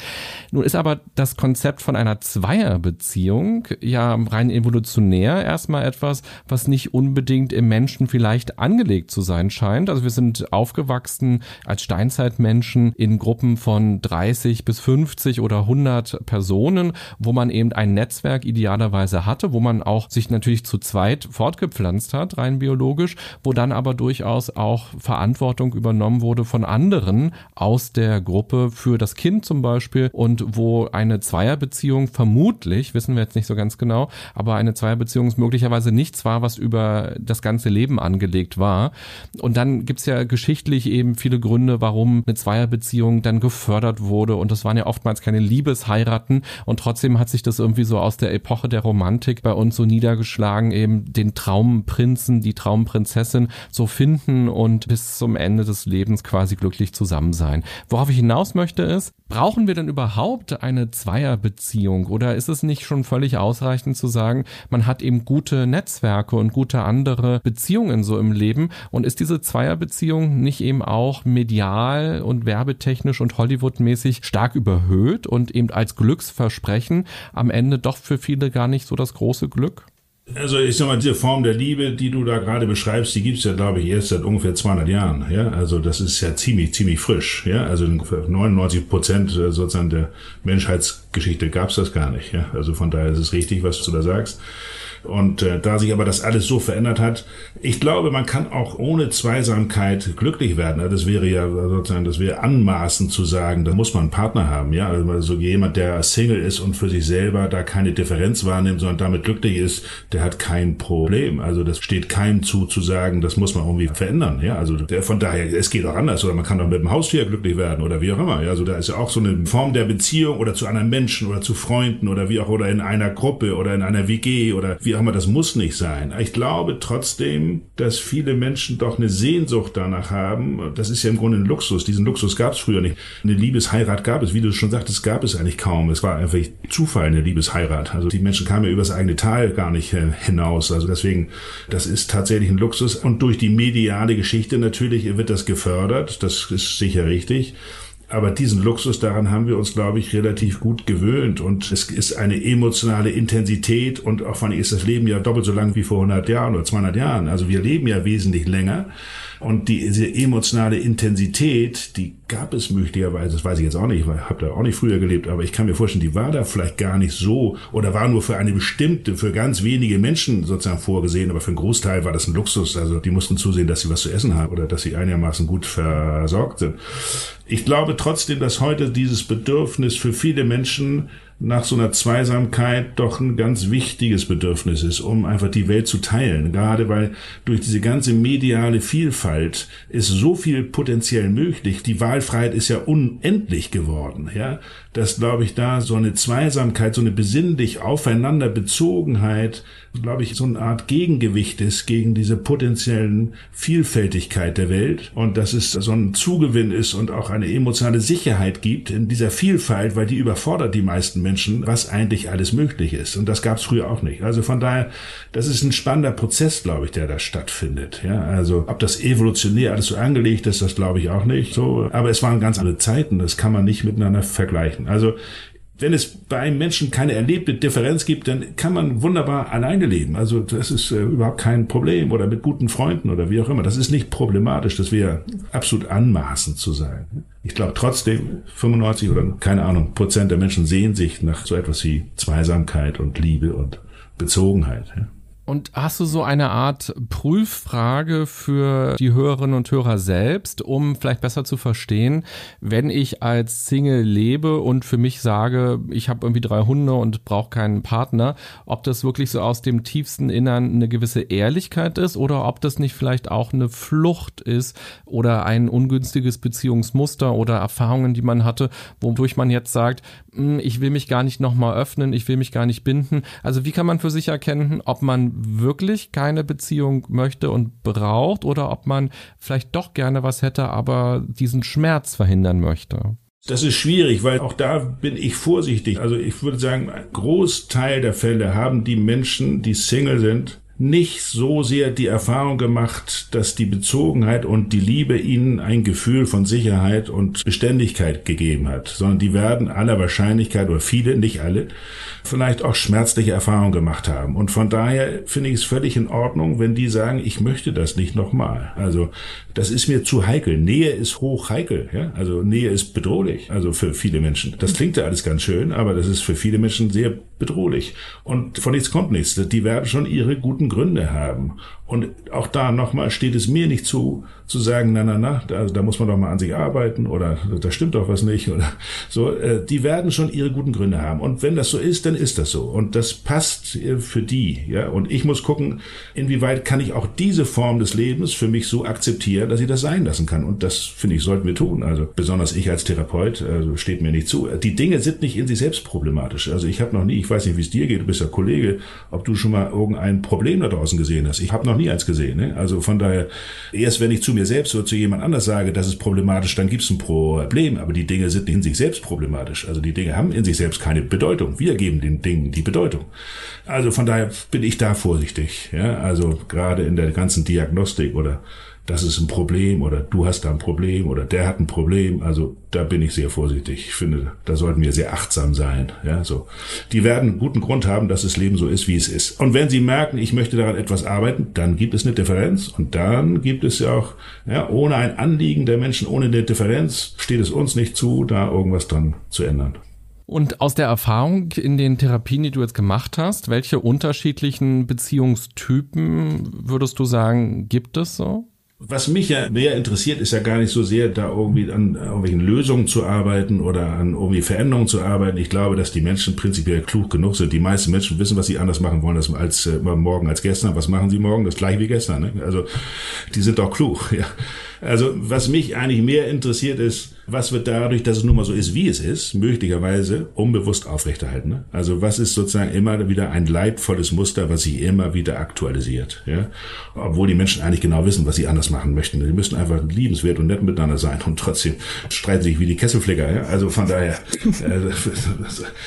Nun ist aber das Konzept von einer Zweierbeziehung ja rein evolutionär erstmal etwas, was nicht unbedingt im Menschen vielleicht angelegt zu sein scheint. Also wir sind aufgewachsen als Steinzeitmenschen in Gruppen von 30 bis 50 oder 100 Personen, wo man eben ein Netzwerk idealerweise hatte, wo man auch sich natürlich zu zweit fortgepflanzt hat, rein biologisch, wo dann aber aber durchaus auch Verantwortung übernommen wurde von anderen aus der Gruppe für das Kind zum Beispiel und wo eine Zweierbeziehung vermutlich, wissen wir jetzt nicht so ganz genau, aber eine Zweierbeziehung möglicherweise nichts war, was über das ganze Leben angelegt war. Und dann gibt's ja geschichtlich eben viele Gründe, warum eine Zweierbeziehung dann gefördert wurde und das waren ja oftmals keine Liebesheiraten und trotzdem hat sich das irgendwie so aus der Epoche der Romantik bei uns so niedergeschlagen, eben den Traumprinzen, die Traumprinzessin so finden und bis zum Ende des Lebens quasi glücklich zusammen sein. Worauf ich hinaus möchte ist, brauchen wir denn überhaupt eine Zweierbeziehung oder ist es nicht schon völlig ausreichend zu sagen, man hat eben gute Netzwerke und gute andere Beziehungen so im Leben und ist diese Zweierbeziehung nicht eben auch medial und werbetechnisch und Hollywoodmäßig stark überhöht und eben als Glücksversprechen am Ende doch für viele gar nicht so das große Glück? Also ich sag mal, diese Form der Liebe, die du da gerade beschreibst, die gibt's ja, glaube ich, erst seit ungefähr 200 Jahren. Ja, also das ist ja ziemlich, ziemlich frisch. Ja, also 99 Prozent äh, sozusagen der Menschheitsgeschichte gab's das gar nicht. Ja, also von daher ist es richtig, was du da sagst. Und äh, da sich aber das alles so verändert hat, ich glaube, man kann auch ohne Zweisamkeit glücklich werden. Das wäre ja sozusagen, das wäre anmaßend zu sagen, da muss man einen Partner haben. Ja, also jemand, der Single ist und für sich selber da keine Differenz wahrnimmt, sondern damit glücklich ist, der hat kein Problem. Also das steht keinem zu, zu sagen, das muss man irgendwie verändern. Ja, also der, von daher, es geht auch anders. Oder man kann auch mit dem Haustier glücklich werden oder wie auch immer. Ja, also da ist ja auch so eine Form der Beziehung oder zu anderen Menschen oder zu Freunden oder wie auch oder in einer Gruppe oder in einer WG oder wie auch immer, das muss nicht sein. Ich glaube trotzdem, dass viele Menschen doch eine Sehnsucht danach haben. Das ist ja im Grunde ein Luxus. Diesen Luxus gab es früher nicht. Eine Liebesheirat gab es, wie du schon sagtest, gab es eigentlich kaum. Es war einfach Zufall, eine Liebesheirat. Also die Menschen kamen ja übers eigene Tal gar nicht äh, hinaus. Also deswegen, das ist tatsächlich ein Luxus. Und durch die mediale Geschichte natürlich wird das gefördert. Das ist sicher richtig. Aber diesen Luxus, daran haben wir uns, glaube ich, relativ gut gewöhnt. Und es ist eine emotionale Intensität und auch vor allem ist das Leben ja doppelt so lang wie vor 100 Jahren oder 200 Jahren. Also wir leben ja wesentlich länger. Und diese emotionale Intensität, die gab es möglicherweise, das weiß ich jetzt auch nicht, ich habe da auch nicht früher gelebt, aber ich kann mir vorstellen, die war da vielleicht gar nicht so oder war nur für eine bestimmte, für ganz wenige Menschen sozusagen vorgesehen, aber für einen Großteil war das ein Luxus. Also die mussten zusehen, dass sie was zu essen haben oder dass sie einigermaßen gut versorgt sind. Ich glaube trotzdem, dass heute dieses Bedürfnis für viele Menschen nach so einer Zweisamkeit doch ein ganz wichtiges Bedürfnis ist, um einfach die Welt zu teilen. Gerade weil durch diese ganze mediale Vielfalt ist so viel potenziell möglich. Die Wahlfreiheit ist ja unendlich geworden, ja. Dass, glaube ich, da so eine Zweisamkeit, so eine besinnlich aufeinander Bezogenheit, glaube ich, so eine Art Gegengewicht ist gegen diese potenziellen Vielfältigkeit der Welt und dass es so ein Zugewinn ist und auch eine emotionale Sicherheit gibt in dieser Vielfalt, weil die überfordert die meisten Menschen, was eigentlich alles möglich ist. Und das gab es früher auch nicht. Also von daher, das ist ein spannender Prozess, glaube ich, der da stattfindet. Ja, also ob das evolutionär alles so angelegt ist, das glaube ich auch nicht. So, aber es waren ganz andere Zeiten. Das kann man nicht miteinander vergleichen. Also wenn es bei einem Menschen keine erlebte Differenz gibt, dann kann man wunderbar alleine leben. Also das ist äh, überhaupt kein Problem oder mit guten Freunden oder wie auch immer. Das ist nicht problematisch. Das wäre absolut anmaßend zu sein. Ich glaube trotzdem, 95 oder keine Ahnung, Prozent der Menschen sehen sich nach so etwas wie Zweisamkeit und Liebe und Bezogenheit. Ja. Und hast du so eine Art Prüffrage für die Hörerinnen und Hörer selbst, um vielleicht besser zu verstehen, wenn ich als Single lebe und für mich sage, ich habe irgendwie drei Hunde und brauche keinen Partner, ob das wirklich so aus dem tiefsten Innern eine gewisse Ehrlichkeit ist oder ob das nicht vielleicht auch eine Flucht ist oder ein ungünstiges Beziehungsmuster oder Erfahrungen, die man hatte, wodurch man jetzt sagt, ich will mich gar nicht nochmal öffnen, ich will mich gar nicht binden. Also wie kann man für sich erkennen, ob man wirklich keine Beziehung möchte und braucht oder ob man vielleicht doch gerne was hätte, aber diesen Schmerz verhindern möchte. Das ist schwierig, weil auch da bin ich vorsichtig. Also ich würde sagen, ein Großteil der Fälle haben die Menschen, die Single sind, nicht so sehr die Erfahrung gemacht, dass die Bezogenheit und die Liebe ihnen ein Gefühl von Sicherheit und Beständigkeit gegeben hat, sondern die werden aller Wahrscheinlichkeit oder viele, nicht alle, vielleicht auch schmerzliche Erfahrungen gemacht haben. Und von daher finde ich es völlig in Ordnung, wenn die sagen, ich möchte das nicht nochmal. Also das ist mir zu heikel. Nähe ist hoch heikel. Ja? Also Nähe ist bedrohlich. Also für viele Menschen. Das klingt ja alles ganz schön, aber das ist für viele Menschen sehr bedrohlich. Und von nichts kommt nichts. Die werden schon ihre guten Gründe haben. Und auch da nochmal steht es mir nicht zu, zu sagen, na, na, na, da, da muss man doch mal an sich arbeiten oder da stimmt doch was nicht oder so. Äh, die werden schon ihre guten Gründe haben. Und wenn das so ist, dann ist das so. Und das passt äh, für die, ja. Und ich muss gucken, inwieweit kann ich auch diese Form des Lebens für mich so akzeptieren, dass ich das sein lassen kann. Und das, finde ich, sollten wir tun. Also besonders ich als Therapeut, also steht mir nicht zu. Die Dinge sind nicht in sich selbst problematisch. Also ich habe noch nie, ich weiß nicht, wie es dir geht, du bist ja Kollege, ob du schon mal irgendein Problem da draußen gesehen hast. Ich habe noch noch nie eins gesehen. Ne? Also von daher, erst wenn ich zu mir selbst oder zu jemand anders sage, das ist problematisch, dann gibt es ein Problem. Aber die Dinge sind in sich selbst problematisch. Also die Dinge haben in sich selbst keine Bedeutung. Wir geben den Dingen die Bedeutung. Also von daher bin ich da vorsichtig. Ja? Also gerade in der ganzen Diagnostik oder das ist ein Problem oder du hast da ein Problem oder der hat ein Problem. Also da bin ich sehr vorsichtig. Ich finde, da sollten wir sehr achtsam sein. Ja, so. Die werden guten Grund haben, dass das Leben so ist, wie es ist. Und wenn sie merken, ich möchte daran etwas arbeiten, dann gibt es eine Differenz und dann gibt es ja auch, ja, ohne ein Anliegen der Menschen, ohne eine Differenz steht es uns nicht zu, da irgendwas dran zu ändern. Und aus der Erfahrung in den Therapien, die du jetzt gemacht hast, welche unterschiedlichen Beziehungstypen würdest du sagen, gibt es so? Was mich ja mehr interessiert, ist ja gar nicht so sehr, da irgendwie an irgendwelchen Lösungen zu arbeiten oder an irgendwie Veränderungen zu arbeiten. Ich glaube, dass die Menschen prinzipiell klug genug sind. Die meisten Menschen wissen, was sie anders machen wollen als, äh, morgen als gestern. Was machen sie morgen? Das gleiche wie gestern. Ne? Also die sind doch klug. Ja. Also was mich eigentlich mehr interessiert ist, was wird dadurch, dass es nun mal so ist, wie es ist, möglicherweise unbewusst aufrechterhalten. Ne? Also was ist sozusagen immer wieder ein leidvolles Muster, was sich immer wieder aktualisiert. Ja? Obwohl die Menschen eigentlich genau wissen, was sie anders machen möchten. Die müssen einfach liebenswert und nett miteinander sein und trotzdem streiten sich wie die Kesselflicker. Ja? Also von daher, äh,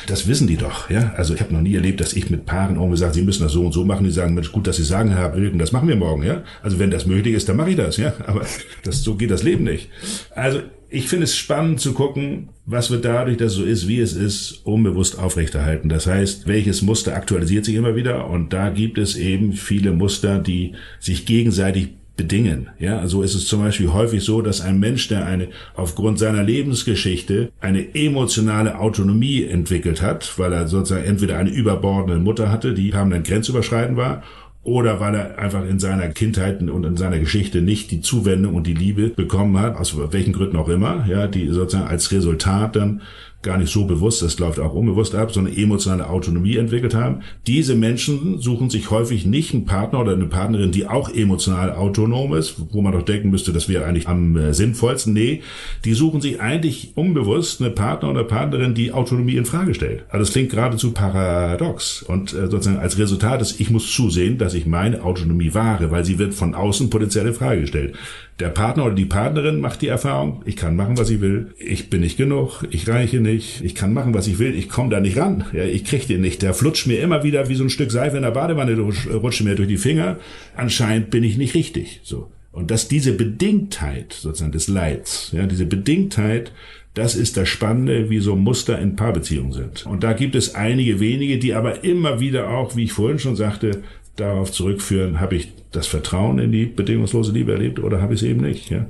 das wissen die doch. Ja? Also ich habe noch nie erlebt, dass ich mit Paaren irgendwie sage, sie müssen das so und so machen. Die sagen, Mensch, gut, dass sie sagen, Herr Wilken, das machen wir morgen. Ja? Also wenn das möglich ist, dann mache ich das. Ja? Aber das, so geht das Leben nicht. Also ich finde es spannend zu gucken, was wird dadurch, dass es so ist, wie es ist, unbewusst aufrechterhalten. Das heißt, welches Muster aktualisiert sich immer wieder und da gibt es eben viele Muster, die sich gegenseitig bedingen. Ja, so ist es zum Beispiel häufig so, dass ein Mensch, der eine aufgrund seiner Lebensgeschichte eine emotionale Autonomie entwickelt hat, weil er sozusagen entweder eine überbordende Mutter hatte, die dann grenzüberschreitend war, oder weil er einfach in seiner Kindheit und in seiner Geschichte nicht die Zuwendung und die Liebe bekommen hat, aus welchen Gründen auch immer, ja, die sozusagen als Resultat dann gar nicht so bewusst, das läuft auch unbewusst ab, sondern emotionale Autonomie entwickelt haben. Diese Menschen suchen sich häufig nicht einen Partner oder eine Partnerin, die auch emotional autonom ist, wo man doch denken müsste, das wäre eigentlich am äh, sinnvollsten. Nee, die suchen sich eigentlich unbewusst eine Partner oder Partnerin, die Autonomie in Frage stellt. Also das klingt geradezu paradox. Und äh, sozusagen als Resultat ist, ich muss zusehen, dass ich meine Autonomie wahre, weil sie wird von außen potenziell in Frage gestellt. Der Partner oder die Partnerin macht die Erfahrung, ich kann machen, was ich will, ich bin nicht genug, ich reiche nicht, ich kann machen, was ich will, ich komme da nicht ran, ja, ich krieg den nicht. Der flutscht mir immer wieder wie so ein Stück Seife in der Badewanne, rutscht mir durch die Finger. Anscheinend bin ich nicht richtig. So. Und dass diese Bedingtheit sozusagen des Leids, ja, diese Bedingtheit, das ist das Spannende, wie so Muster in Paarbeziehungen sind. Und da gibt es einige wenige, die aber immer wieder auch, wie ich vorhin schon sagte, darauf zurückführen, habe ich das Vertrauen in die bedingungslose Liebe erlebt oder habe ich es eben nicht. Ja?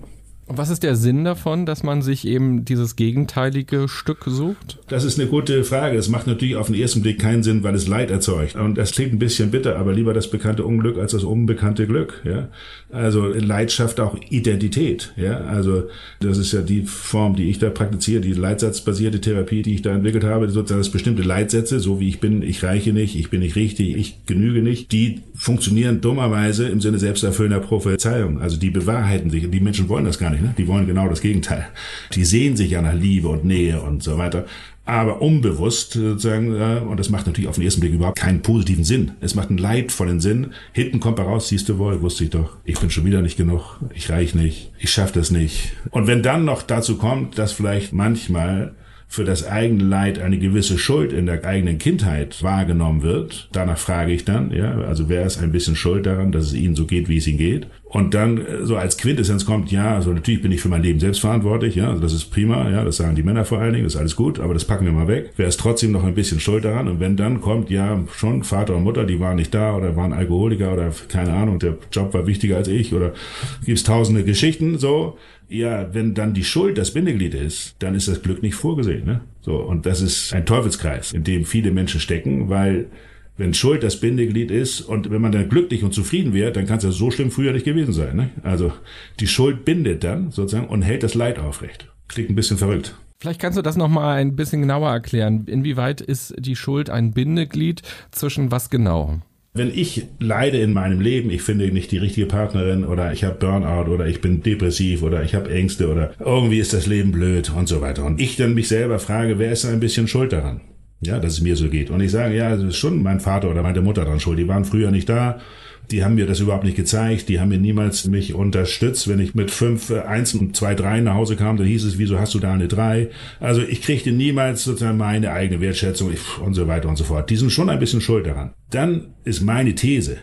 Und was ist der Sinn davon, dass man sich eben dieses gegenteilige Stück sucht? Das ist eine gute Frage. Das macht natürlich auf den ersten Blick keinen Sinn, weil es Leid erzeugt. Und das klingt ein bisschen bitter, aber lieber das bekannte Unglück als das unbekannte Glück. Ja? Also Leid schafft auch Identität. Ja? Also das ist ja die Form, die ich da praktiziere, die leitsatzbasierte Therapie, die ich da entwickelt habe, sozusagen dass bestimmte Leitsätze, so wie ich bin, ich reiche nicht, ich bin nicht richtig, ich genüge nicht, die funktionieren dummerweise im Sinne selbsterfüllender Prophezeiung. Also die bewahrheiten sich. Die Menschen wollen das gar nicht nicht. Ne? Die wollen genau das Gegenteil. Die sehen sich ja nach Liebe und Nähe und so weiter. Aber unbewusst sozusagen, äh, und das macht natürlich auf den ersten Blick überhaupt keinen positiven Sinn. Es macht einen leidvollen Sinn. Hinten kommt raus, siehst du wohl, wusste ich doch, ich bin schon wieder nicht genug, ich reich nicht, ich schaff das nicht. Und wenn dann noch dazu kommt, dass vielleicht manchmal für das eigene Leid eine gewisse Schuld in der eigenen Kindheit wahrgenommen wird. Danach frage ich dann, ja, also wer ist ein bisschen schuld daran, dass es ihnen so geht, wie es ihnen geht? Und dann äh, so als Quintessenz kommt, ja, also natürlich bin ich für mein Leben selbst verantwortlich, ja, also das ist prima, ja, das sagen die Männer vor allen Dingen, das ist alles gut, aber das packen wir mal weg. Wer ist trotzdem noch ein bisschen schuld daran? Und wenn dann kommt, ja, schon Vater und Mutter, die waren nicht da oder waren Alkoholiker oder keine Ahnung, der Job war wichtiger als ich oder gibt's tausende Geschichten, so, ja, wenn dann die Schuld das Bindeglied ist, dann ist das Glück nicht vorgesehen. Ne? So, und das ist ein Teufelskreis, in dem viele Menschen stecken, weil wenn Schuld das Bindeglied ist und wenn man dann glücklich und zufrieden wäre, dann kann es ja so schlimm früher nicht gewesen sein. Ne? Also die Schuld bindet dann sozusagen und hält das Leid aufrecht. Klingt ein bisschen verrückt. Vielleicht kannst du das nochmal ein bisschen genauer erklären. Inwieweit ist die Schuld ein Bindeglied zwischen was genau? Wenn ich leide in meinem Leben, ich finde nicht die richtige Partnerin oder ich habe Burnout oder ich bin depressiv oder ich habe Ängste oder irgendwie ist das Leben blöd und so weiter. Und ich dann mich selber frage, wer ist ein bisschen schuld daran? Ja, dass es mir so geht. Und ich sage, ja, das ist schon mein Vater oder meine Mutter dran schuld. Die waren früher nicht da die haben mir das überhaupt nicht gezeigt. Die haben mir niemals mich unterstützt. Wenn ich mit fünf äh, Eins und zwei Drei nach Hause kam, dann hieß es, wieso hast du da eine Drei? Also ich kriegte niemals sozusagen meine eigene Wertschätzung und so weiter und so fort. Die sind schon ein bisschen schuld daran. Dann ist meine These,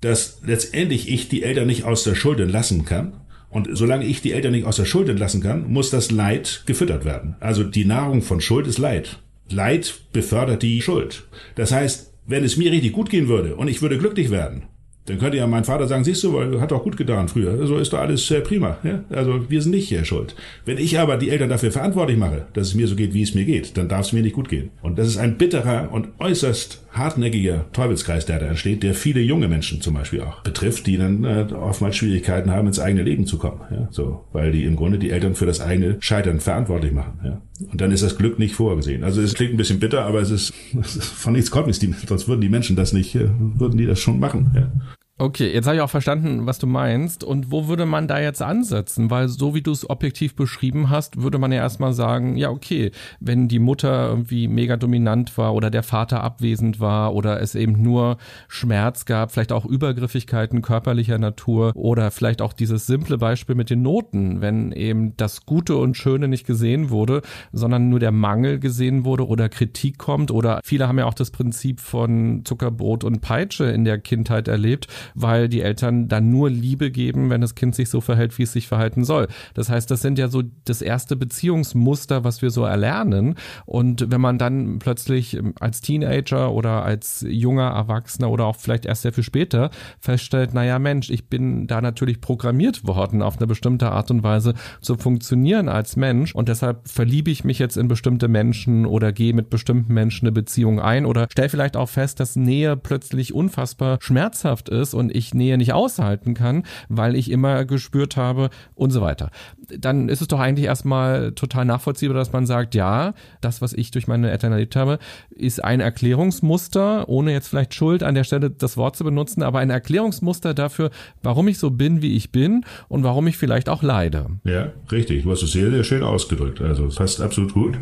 dass letztendlich ich die Eltern nicht aus der Schuld entlassen kann. Und solange ich die Eltern nicht aus der Schuld entlassen kann, muss das Leid gefüttert werden. Also die Nahrung von Schuld ist Leid. Leid befördert die Schuld. Das heißt, wenn es mir richtig gut gehen würde und ich würde glücklich werden, dann könnte ja mein Vater sagen, siehst du, weil hat doch gut getan früher. So also ist doch alles äh, prima. Ja? Also wir sind nicht hier schuld. Wenn ich aber die Eltern dafür verantwortlich mache, dass es mir so geht, wie es mir geht, dann darf es mir nicht gut gehen. Und das ist ein bitterer und äußerst hartnäckiger Teufelskreis, der da entsteht, der viele junge Menschen zum Beispiel auch betrifft, die dann äh, oftmals Schwierigkeiten haben, ins eigene Leben zu kommen. Ja? So, weil die im Grunde die Eltern für das eigene Scheitern verantwortlich machen. Ja? Und dann ist das Glück nicht vorgesehen. Also es klingt ein bisschen bitter, aber es ist, es ist von nichts kommt nichts. Sonst würden die Menschen das nicht, äh, würden die das schon machen. Ja? Okay, jetzt habe ich auch verstanden, was du meinst. Und wo würde man da jetzt ansetzen? Weil so wie du es objektiv beschrieben hast, würde man ja erstmal sagen, ja, okay, wenn die Mutter irgendwie mega dominant war oder der Vater abwesend war oder es eben nur Schmerz gab, vielleicht auch Übergriffigkeiten körperlicher Natur oder vielleicht auch dieses simple Beispiel mit den Noten, wenn eben das Gute und Schöne nicht gesehen wurde, sondern nur der Mangel gesehen wurde oder Kritik kommt oder viele haben ja auch das Prinzip von Zuckerbrot und Peitsche in der Kindheit erlebt weil die Eltern dann nur Liebe geben, wenn das Kind sich so verhält, wie es sich verhalten soll. Das heißt, das sind ja so das erste Beziehungsmuster, was wir so erlernen. Und wenn man dann plötzlich als Teenager oder als junger Erwachsener oder auch vielleicht erst sehr viel später feststellt, naja Mensch, ich bin da natürlich programmiert worden, auf eine bestimmte Art und Weise zu funktionieren als Mensch und deshalb verliebe ich mich jetzt in bestimmte Menschen oder gehe mit bestimmten Menschen eine Beziehung ein oder stell vielleicht auch fest, dass Nähe plötzlich unfassbar schmerzhaft ist und ich Nähe nicht aushalten kann, weil ich immer gespürt habe und so weiter. Dann ist es doch eigentlich erstmal total nachvollziehbar, dass man sagt, ja, das, was ich durch meine Eltern erlebt habe, ist ein Erklärungsmuster, ohne jetzt vielleicht Schuld an der Stelle das Wort zu benutzen, aber ein Erklärungsmuster dafür, warum ich so bin, wie ich bin und warum ich vielleicht auch leide. Ja, richtig. Du hast es sehr, sehr schön ausgedrückt. Also passt absolut gut.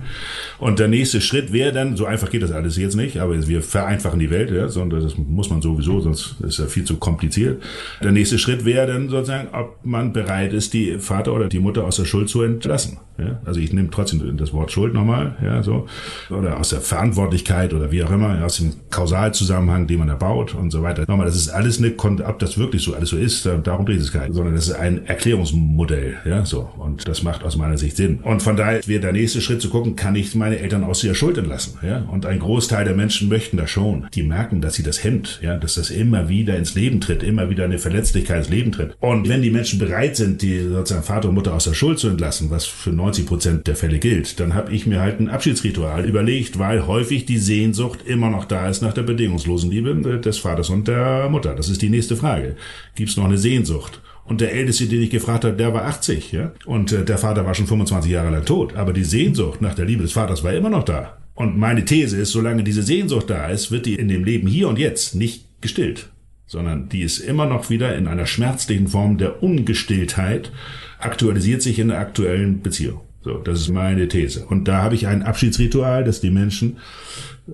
Und der nächste Schritt wäre dann, so einfach geht das alles jetzt nicht, aber wir vereinfachen die Welt, ja, sondern das muss man sowieso, sonst ist ja viel zu kompliziert. Der nächste Schritt wäre dann sozusagen, ob man bereit ist, die Vater oder die Mutter aus der Schuld zu entlassen. Ja? Also ich nehme trotzdem das Wort Schuld nochmal, ja, so. Oder aus der Verantwortlichkeit oder wie auch immer, aus dem Kausalzusammenhang, den man erbaut und so weiter. Nochmal, das ist alles eine, ob das wirklich so alles so ist, darum dreht es gar nicht, sondern das ist ein Erklärungsmodell, ja, so. Und das macht aus meiner Sicht Sinn. Und von daher wäre der nächste Schritt zu gucken, kann ich meine Eltern aus der Schuld entlassen, ja. Und ein Großteil der Menschen möchten das schon. Die merken, dass sie das hemmt, ja, dass das immer wieder ins Leben tritt, immer wieder eine Verletzlichkeit ins Leben tritt. Und wenn die Menschen bereit sind, die sozusagen Vater und Mutter aus der Schuld zu entlassen, was für 90 Prozent der Fälle gilt, dann habe ich mir halt ein Abschiedsritual überlegt, weil häufig die Sehnsucht immer noch da ist nach der bedingungslosen Liebe des Vaters und der Mutter. Das ist die nächste Frage. Gibt es noch eine Sehnsucht? Und der Älteste, den ich gefragt habe, der war 80, ja. Und äh, der Vater war schon 25 Jahre lang tot. Aber die Sehnsucht nach der Liebe des Vaters war immer noch da. Und meine These ist, solange diese Sehnsucht da ist, wird die in dem Leben hier und jetzt nicht gestillt sondern die ist immer noch wieder in einer schmerzlichen Form der Ungestilltheit, aktualisiert sich in der aktuellen Beziehung. So, das ist meine These. Und da habe ich ein Abschiedsritual, dass die Menschen,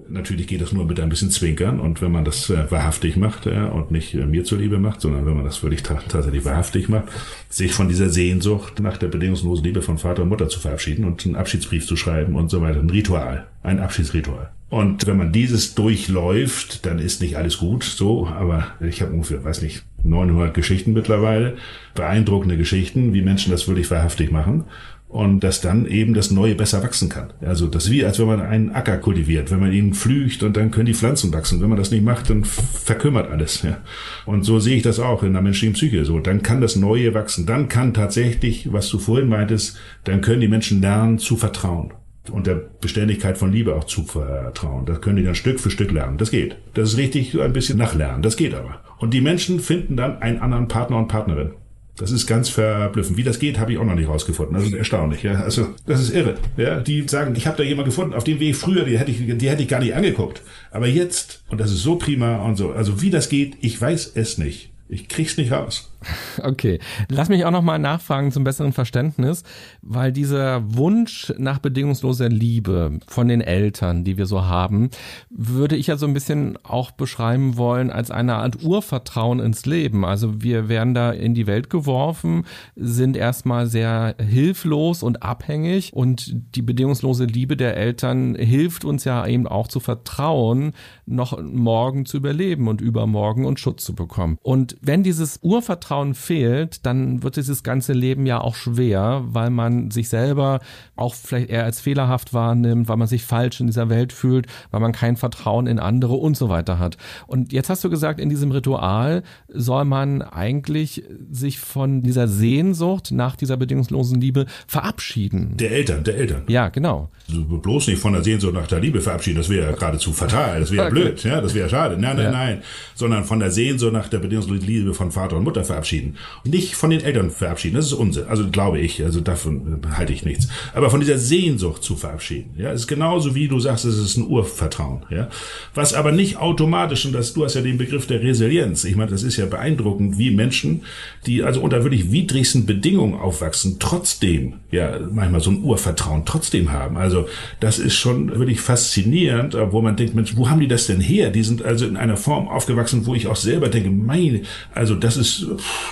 natürlich geht das nur mit ein bisschen Zwinkern und wenn man das äh, wahrhaftig macht äh, und nicht äh, mir zuliebe macht, sondern wenn man das wirklich tatsächlich wahrhaftig macht, sich von dieser Sehnsucht nach der bedingungslosen Liebe von Vater und Mutter zu verabschieden und einen Abschiedsbrief zu schreiben und so weiter. Ein Ritual, ein Abschiedsritual. Und wenn man dieses durchläuft, dann ist nicht alles gut so, aber ich habe ungefähr, weiß nicht, 900 Geschichten mittlerweile, beeindruckende Geschichten, wie Menschen das wirklich wahrhaftig machen und dass dann eben das Neue besser wachsen kann. Also das ist wie, als wenn man einen Acker kultiviert, wenn man ihn pflügt und dann können die Pflanzen wachsen. Wenn man das nicht macht, dann verkümmert alles. Ja. Und so sehe ich das auch in der menschlichen Psyche. So, dann kann das Neue wachsen. Dann kann tatsächlich, was du vorhin meintest, dann können die Menschen lernen zu vertrauen und der Beständigkeit von Liebe auch zu vertrauen. Das können die dann Stück für Stück lernen. Das geht. Das ist richtig ein bisschen nachlernen. Das geht aber. Und die Menschen finden dann einen anderen Partner und Partnerin. Das ist ganz verblüffend. Wie das geht, habe ich auch noch nicht rausgefunden. Ist erstaunlich. Ja? Also das ist irre. Ja? Die sagen, ich habe da jemand gefunden, auf dem Weg früher, die hätte, ich, die hätte ich gar nicht angeguckt. Aber jetzt, und das ist so prima und so, also wie das geht, ich weiß es nicht. Ich krieg's nicht raus. Okay, lass mich auch noch mal nachfragen zum besseren Verständnis, weil dieser Wunsch nach bedingungsloser Liebe von den Eltern, die wir so haben, würde ich ja so ein bisschen auch beschreiben wollen als eine Art Urvertrauen ins Leben. Also wir werden da in die Welt geworfen, sind erstmal sehr hilflos und abhängig und die bedingungslose Liebe der Eltern hilft uns ja eben auch zu vertrauen, noch morgen zu überleben und übermorgen und Schutz zu bekommen. Und wenn dieses Urvertrauen Selbstvertrauen fehlt, dann wird dieses ganze Leben ja auch schwer, weil man sich selber auch vielleicht eher als fehlerhaft wahrnimmt, weil man sich falsch in dieser Welt fühlt, weil man kein Vertrauen in andere und so weiter hat. Und jetzt hast du gesagt, in diesem Ritual soll man eigentlich sich von dieser Sehnsucht nach dieser bedingungslosen Liebe verabschieden. Der Eltern, der Eltern. Ja, genau. Bloß nicht von der Sehnsucht nach der Liebe verabschieden, das wäre ja geradezu fatal, das wäre okay. blöd, ja, das wäre schade. Nein, nein, ja. nein, sondern von der Sehnsucht nach der bedingungslosen Liebe von Vater und Mutter verabschieden. Nicht von den Eltern verabschieden, das ist Unsinn. Also glaube ich, also davon halte ich nichts. Aber von dieser Sehnsucht zu verabschieden. Ja, es ist genauso wie du sagst, es ist ein Urvertrauen. Ja, was aber nicht automatisch, und das, du hast ja den Begriff der Resilienz. Ich meine, das ist ja beeindruckend, wie Menschen, die also unter wirklich widrigsten Bedingungen aufwachsen, trotzdem, ja, manchmal so ein Urvertrauen trotzdem haben. Also, das ist schon wirklich faszinierend, wo man denkt, Mensch, wo haben die das denn her? Die sind also in einer Form aufgewachsen, wo ich auch selber denke, meine, also das ist,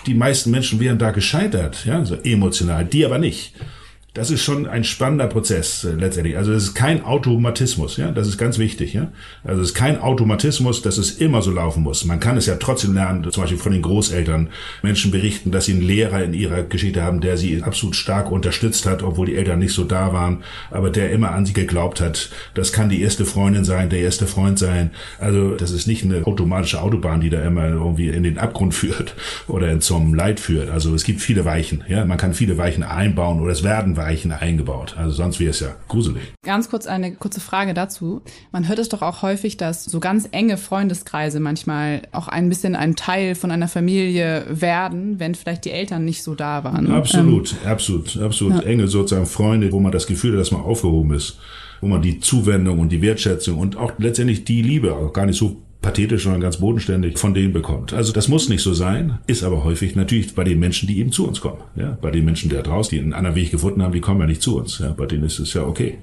die meisten Menschen wären da gescheitert, ja, so emotional, die aber nicht. Das ist schon ein spannender Prozess äh, letztendlich. Also es ist kein Automatismus, ja, das ist ganz wichtig, ja. Also es ist kein Automatismus, dass es immer so laufen muss. Man kann es ja trotzdem lernen, zum Beispiel von den Großeltern. Menschen berichten, dass sie einen Lehrer in ihrer Geschichte haben, der sie absolut stark unterstützt hat, obwohl die Eltern nicht so da waren, aber der immer an sie geglaubt hat. Das kann die erste Freundin sein, der erste Freund sein. Also das ist nicht eine automatische Autobahn, die da immer irgendwie in den Abgrund führt oder in zum Leid führt. Also es gibt viele Weichen, ja. Man kann viele Weichen einbauen oder es werden Weichen eingebaut. Also sonst wäre es ja gruselig. Ganz kurz eine kurze Frage dazu. Man hört es doch auch häufig, dass so ganz enge Freundeskreise manchmal auch ein bisschen ein Teil von einer Familie werden, wenn vielleicht die Eltern nicht so da waren. Absolut, ähm, absolut, absolut. Ja. Enge sozusagen Freunde, wo man das Gefühl hat, dass man aufgehoben ist wo man die Zuwendung und die Wertschätzung und auch letztendlich die Liebe auch gar nicht so pathetisch, sondern ganz bodenständig von denen bekommt. Also das muss nicht so sein, ist aber häufig natürlich bei den Menschen, die eben zu uns kommen. Ja, bei den Menschen, die da draußen, die einen anderen Weg gefunden haben, die kommen ja nicht zu uns. Ja, bei denen ist es ja okay.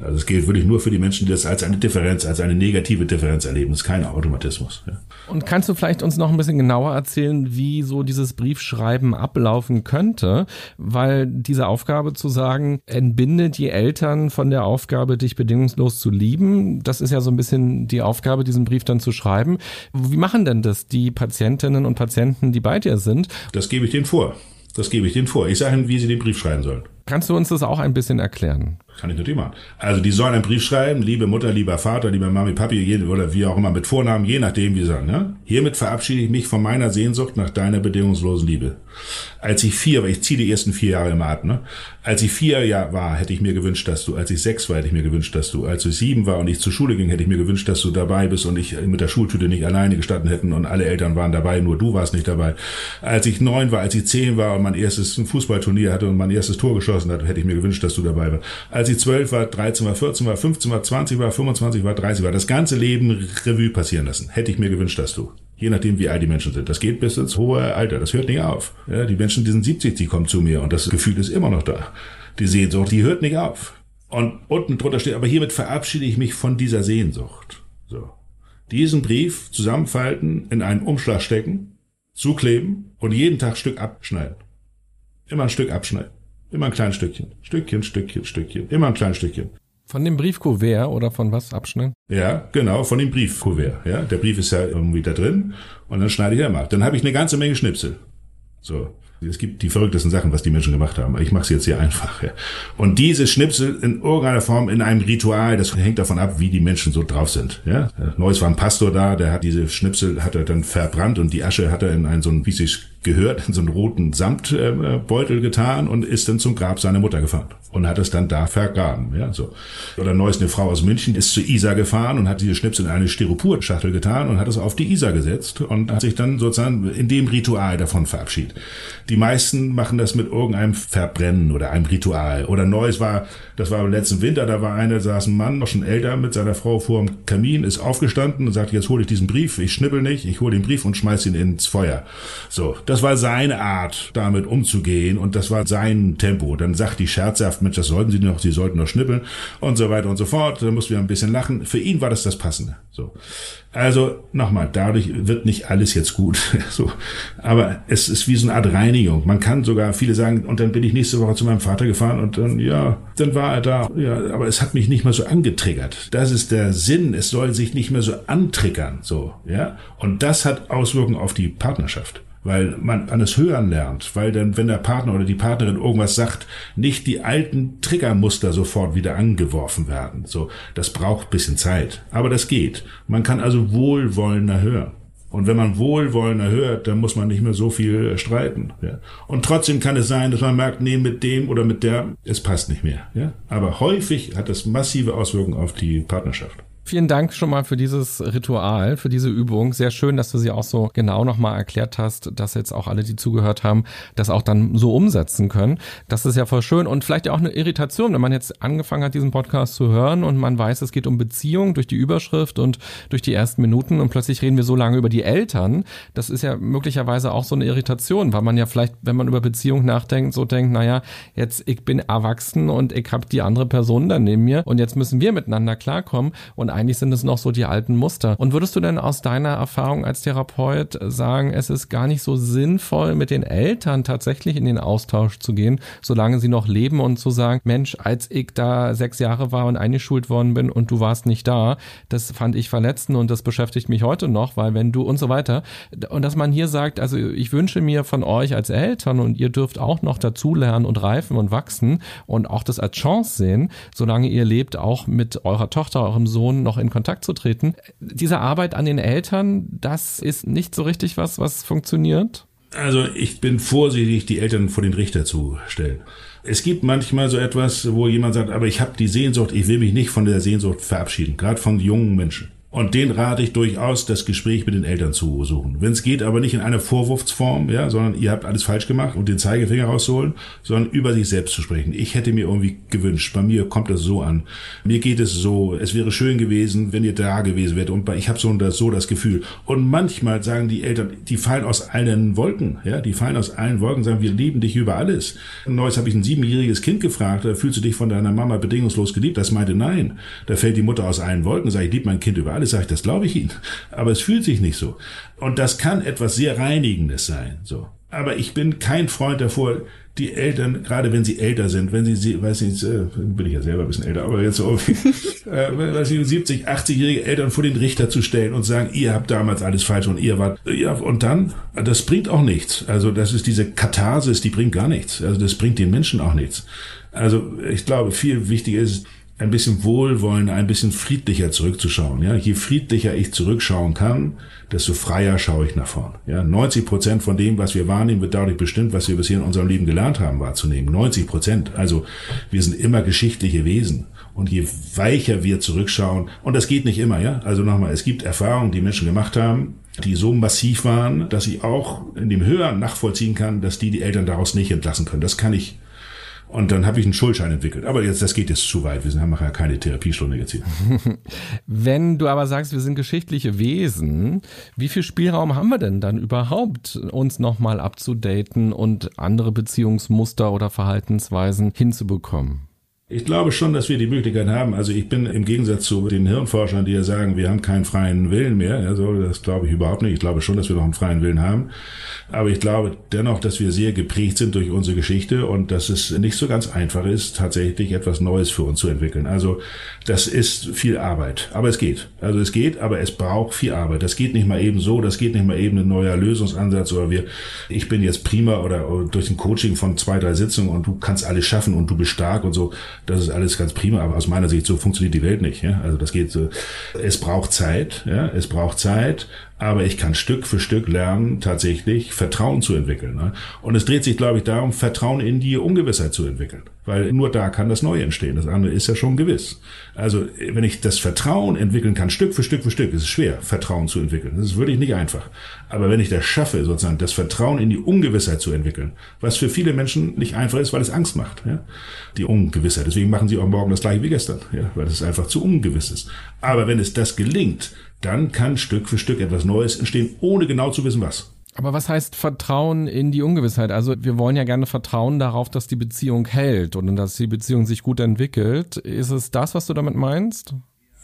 Also es gilt wirklich nur für die Menschen, die das als eine Differenz, als eine negative Differenz erleben. Es ist kein Automatismus. Ja. Und kannst du vielleicht uns noch ein bisschen genauer erzählen, wie so dieses Briefschreiben ablaufen könnte? Weil diese Aufgabe zu sagen, entbinde die Eltern von der Aufgabe, dich bedingungslos zu lieben, das ist ja so ein bisschen die Aufgabe, diesen Brief dann zu schreiben. Wie machen denn das die Patientinnen und Patienten, die bei dir sind? Das gebe ich denen vor. Das gebe ich denen vor. Ich sage ihnen, wie sie den Brief schreiben sollen. Kannst du uns das auch ein bisschen erklären? Kann ich natürlich machen. Also die sollen einen Brief schreiben, liebe Mutter, lieber Vater, lieber Mami, Papi, oder wie auch immer mit Vornamen, je nachdem, wie sie sagen. Ja? Hiermit verabschiede ich mich von meiner Sehnsucht nach deiner bedingungslosen Liebe. Als ich vier war, ich ziehe die ersten vier Jahre im Atem, ne? Als ich vier Jahr war, hätte ich mir gewünscht, dass du, als ich sechs war, hätte ich mir gewünscht, dass du, als ich sieben war und ich zur Schule ging, hätte ich mir gewünscht, dass du dabei bist und ich mit der Schultüte nicht alleine gestanden hätten und alle Eltern waren dabei, nur du warst nicht dabei. Als ich neun war, als ich zehn war und mein erstes Fußballturnier hatte und mein erstes Tor geschossen hat, hätte ich mir gewünscht, dass du dabei warst. Als ich zwölf war, 13 war, 14 war, 15 war, 20 war, 25 war, 30 war, das ganze Leben Revue passieren lassen. Hätte ich mir gewünscht, dass du. Je nachdem, wie alt die Menschen sind. Das geht bis ins hohe Alter. Das hört nicht auf. Ja, die Menschen, die sind 70, die kommen zu mir und das Gefühl ist immer noch da. Die Sehnsucht, die hört nicht auf. Und unten drunter steht, aber hiermit verabschiede ich mich von dieser Sehnsucht. So. Diesen Brief zusammenfalten, in einen Umschlag stecken, zukleben und jeden Tag Stück abschneiden. Immer ein Stück abschneiden. Immer ein kleines Stückchen. Stückchen, Stückchen, Stückchen. Immer ein kleines Stückchen. Von dem Briefkuvert oder von was abschneiden? Ja, genau, von dem Briefkuvert. Ja, der Brief ist ja irgendwie da drin und dann schneide ich immer. Dann habe ich eine ganze Menge Schnipsel. So. Es gibt die verrücktesten Sachen, was die Menschen gemacht haben. Ich mache es jetzt hier einfach. Ja. Und diese Schnipsel in irgendeiner Form in einem Ritual, das hängt davon ab, wie die Menschen so drauf sind. Ja. Neues war ein Pastor da, der hat diese Schnipsel hat er dann verbrannt und die Asche hat er in einen so ein, wie sich gehört, in so einen roten Samtbeutel getan und ist dann zum Grab seiner Mutter gefahren und hat es dann da vergraben. Ja, so. Oder neues eine Frau aus München ist zu Isar gefahren und hat diese Schnipsel in eine Styropor-Schachtel getan und hat es auf die Isar gesetzt und hat sich dann sozusagen in dem Ritual davon verabschiedet. Die meisten machen das mit irgendeinem Verbrennen oder einem Ritual. Oder neues war, das war im letzten Winter, da war einer, saß ein Mann, noch schon älter, mit seiner Frau vor dem Kamin, ist aufgestanden und sagt, jetzt hole ich diesen Brief, ich schnippel nicht, ich hole den Brief und schmeiß ihn ins Feuer. So, das war seine Art, damit umzugehen und das war sein Tempo. Dann sagt die scherzhaft, Mensch, das sollten Sie noch, Sie sollten noch schnippeln und so weiter und so fort. Da mussten wir ein bisschen lachen. Für ihn war das das Passende. So. Also nochmal, dadurch wird nicht alles jetzt gut. so. Aber es ist wie so eine Art Reinigung. Man kann sogar, viele sagen, und dann bin ich nächste Woche zu meinem Vater gefahren und dann, ja, dann war er da. Ja, aber es hat mich nicht mehr so angetriggert. Das ist der Sinn. Es soll sich nicht mehr so antriggern. So, ja. Und das hat Auswirkungen auf die Partnerschaft weil man alles hören lernt, weil dann, wenn der Partner oder die Partnerin irgendwas sagt, nicht die alten Triggermuster sofort wieder angeworfen werden. So, das braucht bisschen Zeit, aber das geht. Man kann also wohlwollender hören. Und wenn man wohlwollender hört, dann muss man nicht mehr so viel streiten. Ja. Und trotzdem kann es sein, dass man merkt, nee, mit dem oder mit der, es passt nicht mehr. Ja. Aber häufig hat das massive Auswirkungen auf die Partnerschaft. Vielen Dank schon mal für dieses Ritual, für diese Übung. Sehr schön, dass du sie auch so genau nochmal erklärt hast, dass jetzt auch alle, die zugehört haben, das auch dann so umsetzen können. Das ist ja voll schön und vielleicht auch eine Irritation, wenn man jetzt angefangen hat, diesen Podcast zu hören und man weiß, es geht um Beziehung durch die Überschrift und durch die ersten Minuten und plötzlich reden wir so lange über die Eltern. Das ist ja möglicherweise auch so eine Irritation, weil man ja vielleicht, wenn man über Beziehung nachdenkt, so denkt, naja, jetzt ich bin erwachsen und ich habe die andere Person dann neben mir und jetzt müssen wir miteinander klarkommen und eigentlich sind es noch so die alten Muster. Und würdest du denn aus deiner Erfahrung als Therapeut sagen, es ist gar nicht so sinnvoll, mit den Eltern tatsächlich in den Austausch zu gehen, solange sie noch leben und zu sagen, Mensch, als ich da sechs Jahre war und eingeschult worden bin und du warst nicht da, das fand ich verletzend und das beschäftigt mich heute noch, weil wenn du und so weiter. Und dass man hier sagt, also ich wünsche mir von euch als Eltern und ihr dürft auch noch dazulernen und reifen und wachsen und auch das als Chance sehen, solange ihr lebt, auch mit eurer Tochter, eurem Sohn noch in Kontakt zu treten. Diese Arbeit an den Eltern, das ist nicht so richtig was, was funktioniert? Also ich bin vorsichtig, die Eltern vor den Richter zu stellen. Es gibt manchmal so etwas, wo jemand sagt, aber ich habe die Sehnsucht, ich will mich nicht von der Sehnsucht verabschieden, gerade von jungen Menschen. Und den rate ich durchaus, das Gespräch mit den Eltern zu suchen. Wenn es geht, aber nicht in einer Vorwurfsform, ja, sondern ihr habt alles falsch gemacht und den Zeigefinger rauszuholen, sondern über sich selbst zu sprechen. Ich hätte mir irgendwie gewünscht, bei mir kommt das so an. Mir geht es so, es wäre schön gewesen, wenn ihr da gewesen wärt und ich habe so das, so das Gefühl. Und manchmal sagen die Eltern, die fallen aus allen Wolken, ja, die fallen aus allen Wolken, sagen, wir lieben dich über alles. Neues habe ich ein siebenjähriges Kind gefragt, fühlst du dich von deiner Mama bedingungslos geliebt? Das meinte nein. Da fällt die Mutter aus allen Wolken, sage ich, liebe mein Kind über alles, sage ich, das glaube ich Ihnen. Aber es fühlt sich nicht so. Und das kann etwas sehr Reinigendes sein. So. Aber ich bin kein Freund davor, die Eltern, gerade wenn sie älter sind, wenn sie, weiß nicht, äh, bin ich ja selber ein bisschen älter, aber jetzt so, äh, weiß ich, 70, 80-jährige Eltern vor den Richter zu stellen und sagen, ihr habt damals alles falsch und ihr wart, ja, und dann, das bringt auch nichts. Also das ist diese Katharsis, die bringt gar nichts. Also das bringt den Menschen auch nichts. Also ich glaube, viel wichtiger ist, ein bisschen wohlwollender, ein bisschen friedlicher zurückzuschauen. Ja, je friedlicher ich zurückschauen kann, desto freier schaue ich nach vorn. Ja, 90 Prozent von dem, was wir wahrnehmen, wird dadurch bestimmt, was wir bisher in unserem Leben gelernt haben wahrzunehmen. 90 Prozent. Also wir sind immer geschichtliche Wesen. Und je weicher wir zurückschauen, und das geht nicht immer, ja. Also nochmal, es gibt Erfahrungen, die Menschen gemacht haben, die so massiv waren, dass ich auch in dem Hören nachvollziehen kann, dass die die Eltern daraus nicht entlassen können. Das kann ich und dann habe ich einen Schuldschein entwickelt. Aber jetzt, das geht jetzt zu weit. Wir haben ja keine Therapiestunde jetzt hier. Wenn du aber sagst, wir sind geschichtliche Wesen, wie viel Spielraum haben wir denn dann überhaupt, uns nochmal abzudaten und andere Beziehungsmuster oder Verhaltensweisen hinzubekommen? Ich glaube schon, dass wir die Möglichkeit haben. Also ich bin im Gegensatz zu den Hirnforschern, die ja sagen, wir haben keinen freien Willen mehr. Also das glaube ich überhaupt nicht. Ich glaube schon, dass wir noch einen freien Willen haben. Aber ich glaube dennoch, dass wir sehr geprägt sind durch unsere Geschichte und dass es nicht so ganz einfach ist, tatsächlich etwas Neues für uns zu entwickeln. Also das ist viel Arbeit. Aber es geht. Also es geht, aber es braucht viel Arbeit. Das geht nicht mal eben so. Das geht nicht mal eben ein neuer Lösungsansatz oder wir, ich bin jetzt prima oder durch ein Coaching von zwei, drei Sitzungen und du kannst alles schaffen und du bist stark und so das ist alles ganz prima, aber aus meiner Sicht so funktioniert die Welt nicht. Ja? Also das geht so. Es braucht Zeit, ja, es braucht Zeit aber ich kann Stück für Stück lernen, tatsächlich Vertrauen zu entwickeln. Ne? Und es dreht sich, glaube ich, darum, Vertrauen in die Ungewissheit zu entwickeln. Weil nur da kann das Neue entstehen. Das andere ist ja schon gewiss. Also, wenn ich das Vertrauen entwickeln kann, Stück für Stück für Stück, ist es schwer, Vertrauen zu entwickeln. Das ist wirklich nicht einfach. Aber wenn ich das schaffe, sozusagen das Vertrauen in die Ungewissheit zu entwickeln, was für viele Menschen nicht einfach ist, weil es Angst macht, ja? die Ungewissheit. Deswegen machen sie auch morgen das gleiche wie gestern, ja? weil es einfach zu ungewiss ist. Aber wenn es das gelingt, dann kann Stück für Stück etwas Neues entstehen, ohne genau zu wissen was. Aber was heißt Vertrauen in die Ungewissheit? Also wir wollen ja gerne vertrauen darauf, dass die Beziehung hält und dass die Beziehung sich gut entwickelt. Ist es das, was du damit meinst?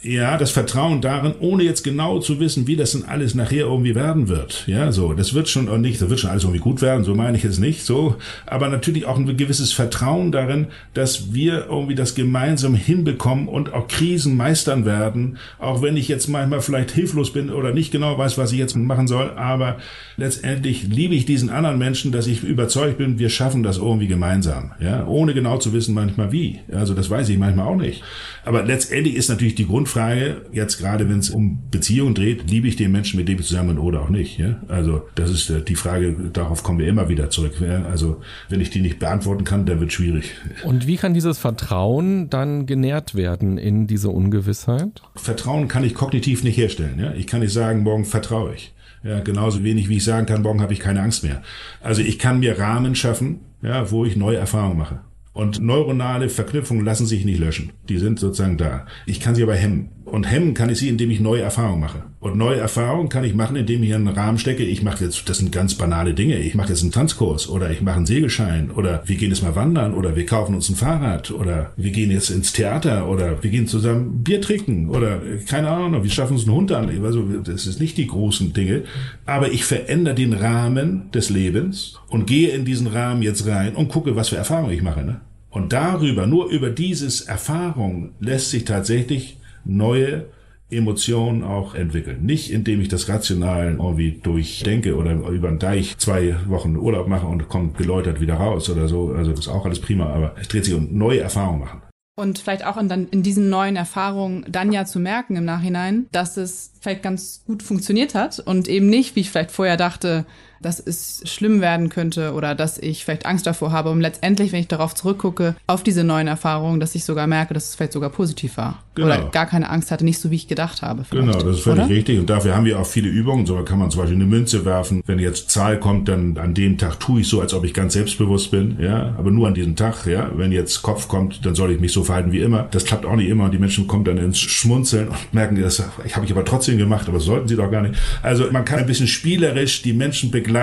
Ja, das Vertrauen darin, ohne jetzt genau zu wissen, wie das denn alles nachher irgendwie werden wird. Ja, so, das wird schon nicht, das wird schon alles irgendwie gut werden, so meine ich es nicht, so. Aber natürlich auch ein gewisses Vertrauen darin, dass wir irgendwie das gemeinsam hinbekommen und auch Krisen meistern werden, auch wenn ich jetzt manchmal vielleicht hilflos bin oder nicht genau weiß, was ich jetzt machen soll, aber letztendlich liebe ich diesen anderen Menschen, dass ich überzeugt bin, wir schaffen das irgendwie gemeinsam, ja, ohne genau zu wissen manchmal wie. Also das weiß ich manchmal auch nicht. Aber letztendlich ist natürlich die Grundfrage, Frage, jetzt gerade wenn es um Beziehungen dreht, liebe ich den Menschen, mit dem ich zusammen bin oder auch nicht. Ja? Also das ist äh, die Frage, darauf kommen wir immer wieder zurück. Also wenn ich die nicht beantworten kann, dann wird schwierig. Und wie kann dieses Vertrauen dann genährt werden in diese Ungewissheit? Vertrauen kann ich kognitiv nicht herstellen. Ja? Ich kann nicht sagen, morgen vertraue ich. Ja, genauso wenig wie ich sagen kann, morgen habe ich keine Angst mehr. Also ich kann mir Rahmen schaffen, ja, wo ich neue Erfahrungen mache. Und neuronale Verknüpfungen lassen sich nicht löschen. Die sind sozusagen da. Ich kann sie aber hemmen. Und hemmen kann ich sie, indem ich neue Erfahrungen mache. Und neue Erfahrungen kann ich machen, indem ich einen Rahmen stecke. Ich mache jetzt, das sind ganz banale Dinge. Ich mache jetzt einen Tanzkurs oder ich mache einen Segelschein oder wir gehen jetzt mal wandern oder wir kaufen uns ein Fahrrad oder wir gehen jetzt ins Theater oder wir gehen zusammen Bier trinken oder keine Ahnung, wir schaffen uns einen Hund an. Also das ist nicht die großen Dinge. Aber ich verändere den Rahmen des Lebens und gehe in diesen Rahmen jetzt rein und gucke, was für Erfahrungen ich mache. Ne? Und darüber, nur über dieses Erfahrung lässt sich tatsächlich neue Emotionen auch entwickeln. Nicht indem ich das rational irgendwie durchdenke oder über einen Deich zwei Wochen Urlaub mache und kommt geläutert wieder raus oder so. Also ist auch alles prima, aber es dreht sich um neue Erfahrungen machen. Und vielleicht auch in, dann in diesen neuen Erfahrungen dann ja zu merken im Nachhinein, dass es vielleicht ganz gut funktioniert hat und eben nicht, wie ich vielleicht vorher dachte, dass es schlimm werden könnte oder dass ich vielleicht Angst davor habe, um letztendlich, wenn ich darauf zurückgucke, auf diese neuen Erfahrungen, dass ich sogar merke, dass es vielleicht sogar positiv war. Genau. Oder gar keine Angst hatte, nicht so wie ich gedacht habe. Vielleicht. Genau, das ist völlig oder? richtig. Und dafür haben wir auch viele Übungen. So kann man zum Beispiel eine Münze werfen. Wenn jetzt Zahl kommt, dann an dem Tag tue ich so, als ob ich ganz selbstbewusst bin. Ja, aber nur an diesem Tag. Ja, wenn jetzt Kopf kommt, dann soll ich mich so verhalten wie immer. Das klappt auch nicht immer. Und die Menschen kommen dann ins Schmunzeln und merken, das habe ich aber trotzdem gemacht, aber sollten sie doch gar nicht. Also man kann ein bisschen spielerisch die Menschen begleiten,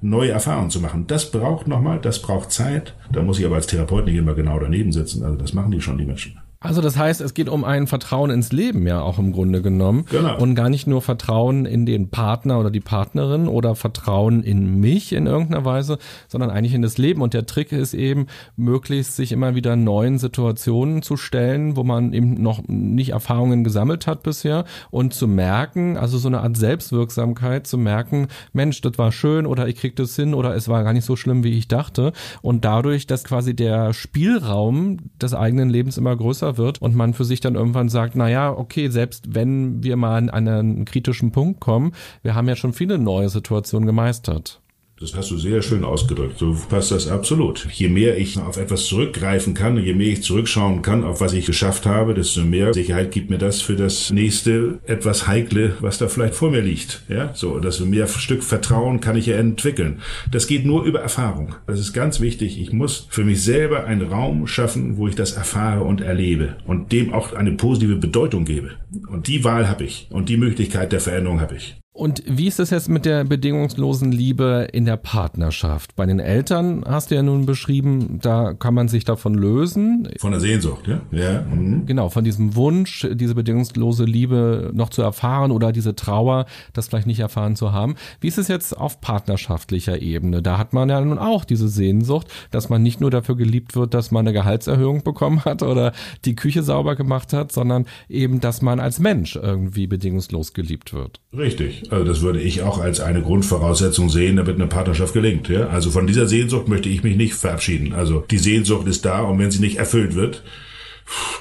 neue Erfahrungen zu machen. Das braucht nochmal, das braucht Zeit. Da muss ich aber als Therapeut nicht immer genau daneben sitzen. Also das machen die schon, die Menschen. Also das heißt, es geht um ein Vertrauen ins Leben ja auch im Grunde genommen. Genau. Und gar nicht nur Vertrauen in den Partner oder die Partnerin oder Vertrauen in mich in irgendeiner Weise, sondern eigentlich in das Leben. Und der Trick ist eben, möglichst sich immer wieder neuen Situationen zu stellen, wo man eben noch nicht Erfahrungen gesammelt hat bisher und zu merken, also so eine Art Selbstwirksamkeit, zu merken, Mensch, das war schön oder ich krieg das hin oder es war gar nicht so schlimm, wie ich dachte. Und dadurch, dass quasi der Spielraum des eigenen Lebens immer größer größer wird und man für sich dann irgendwann sagt, na okay, selbst wenn wir mal an einen kritischen Punkt kommen, wir haben ja schon viele neue Situationen gemeistert. Das hast du sehr schön ausgedrückt. So passt das absolut. Je mehr ich auf etwas zurückgreifen kann, je mehr ich zurückschauen kann, auf was ich geschafft habe, desto mehr Sicherheit gibt mir das für das nächste etwas heikle, was da vielleicht vor mir liegt. Ja, so, desto mehr Stück Vertrauen kann ich ja entwickeln. Das geht nur über Erfahrung. Das ist ganz wichtig. Ich muss für mich selber einen Raum schaffen, wo ich das erfahre und erlebe und dem auch eine positive Bedeutung gebe. Und die Wahl habe ich und die Möglichkeit der Veränderung habe ich. Und wie ist es jetzt mit der bedingungslosen Liebe in der Partnerschaft? Bei den Eltern hast du ja nun beschrieben, da kann man sich davon lösen. Von der Sehnsucht, ja? Ja. Mhm. Genau, von diesem Wunsch, diese bedingungslose Liebe noch zu erfahren oder diese Trauer, das vielleicht nicht erfahren zu haben. Wie ist es jetzt auf partnerschaftlicher Ebene? Da hat man ja nun auch diese Sehnsucht, dass man nicht nur dafür geliebt wird, dass man eine Gehaltserhöhung bekommen hat oder die Küche sauber gemacht hat, sondern eben, dass man als Mensch irgendwie bedingungslos geliebt wird. Richtig. Also das würde ich auch als eine Grundvoraussetzung sehen, damit eine Partnerschaft gelingt. Ja? Also von dieser Sehnsucht möchte ich mich nicht verabschieden. Also die Sehnsucht ist da und wenn sie nicht erfüllt wird,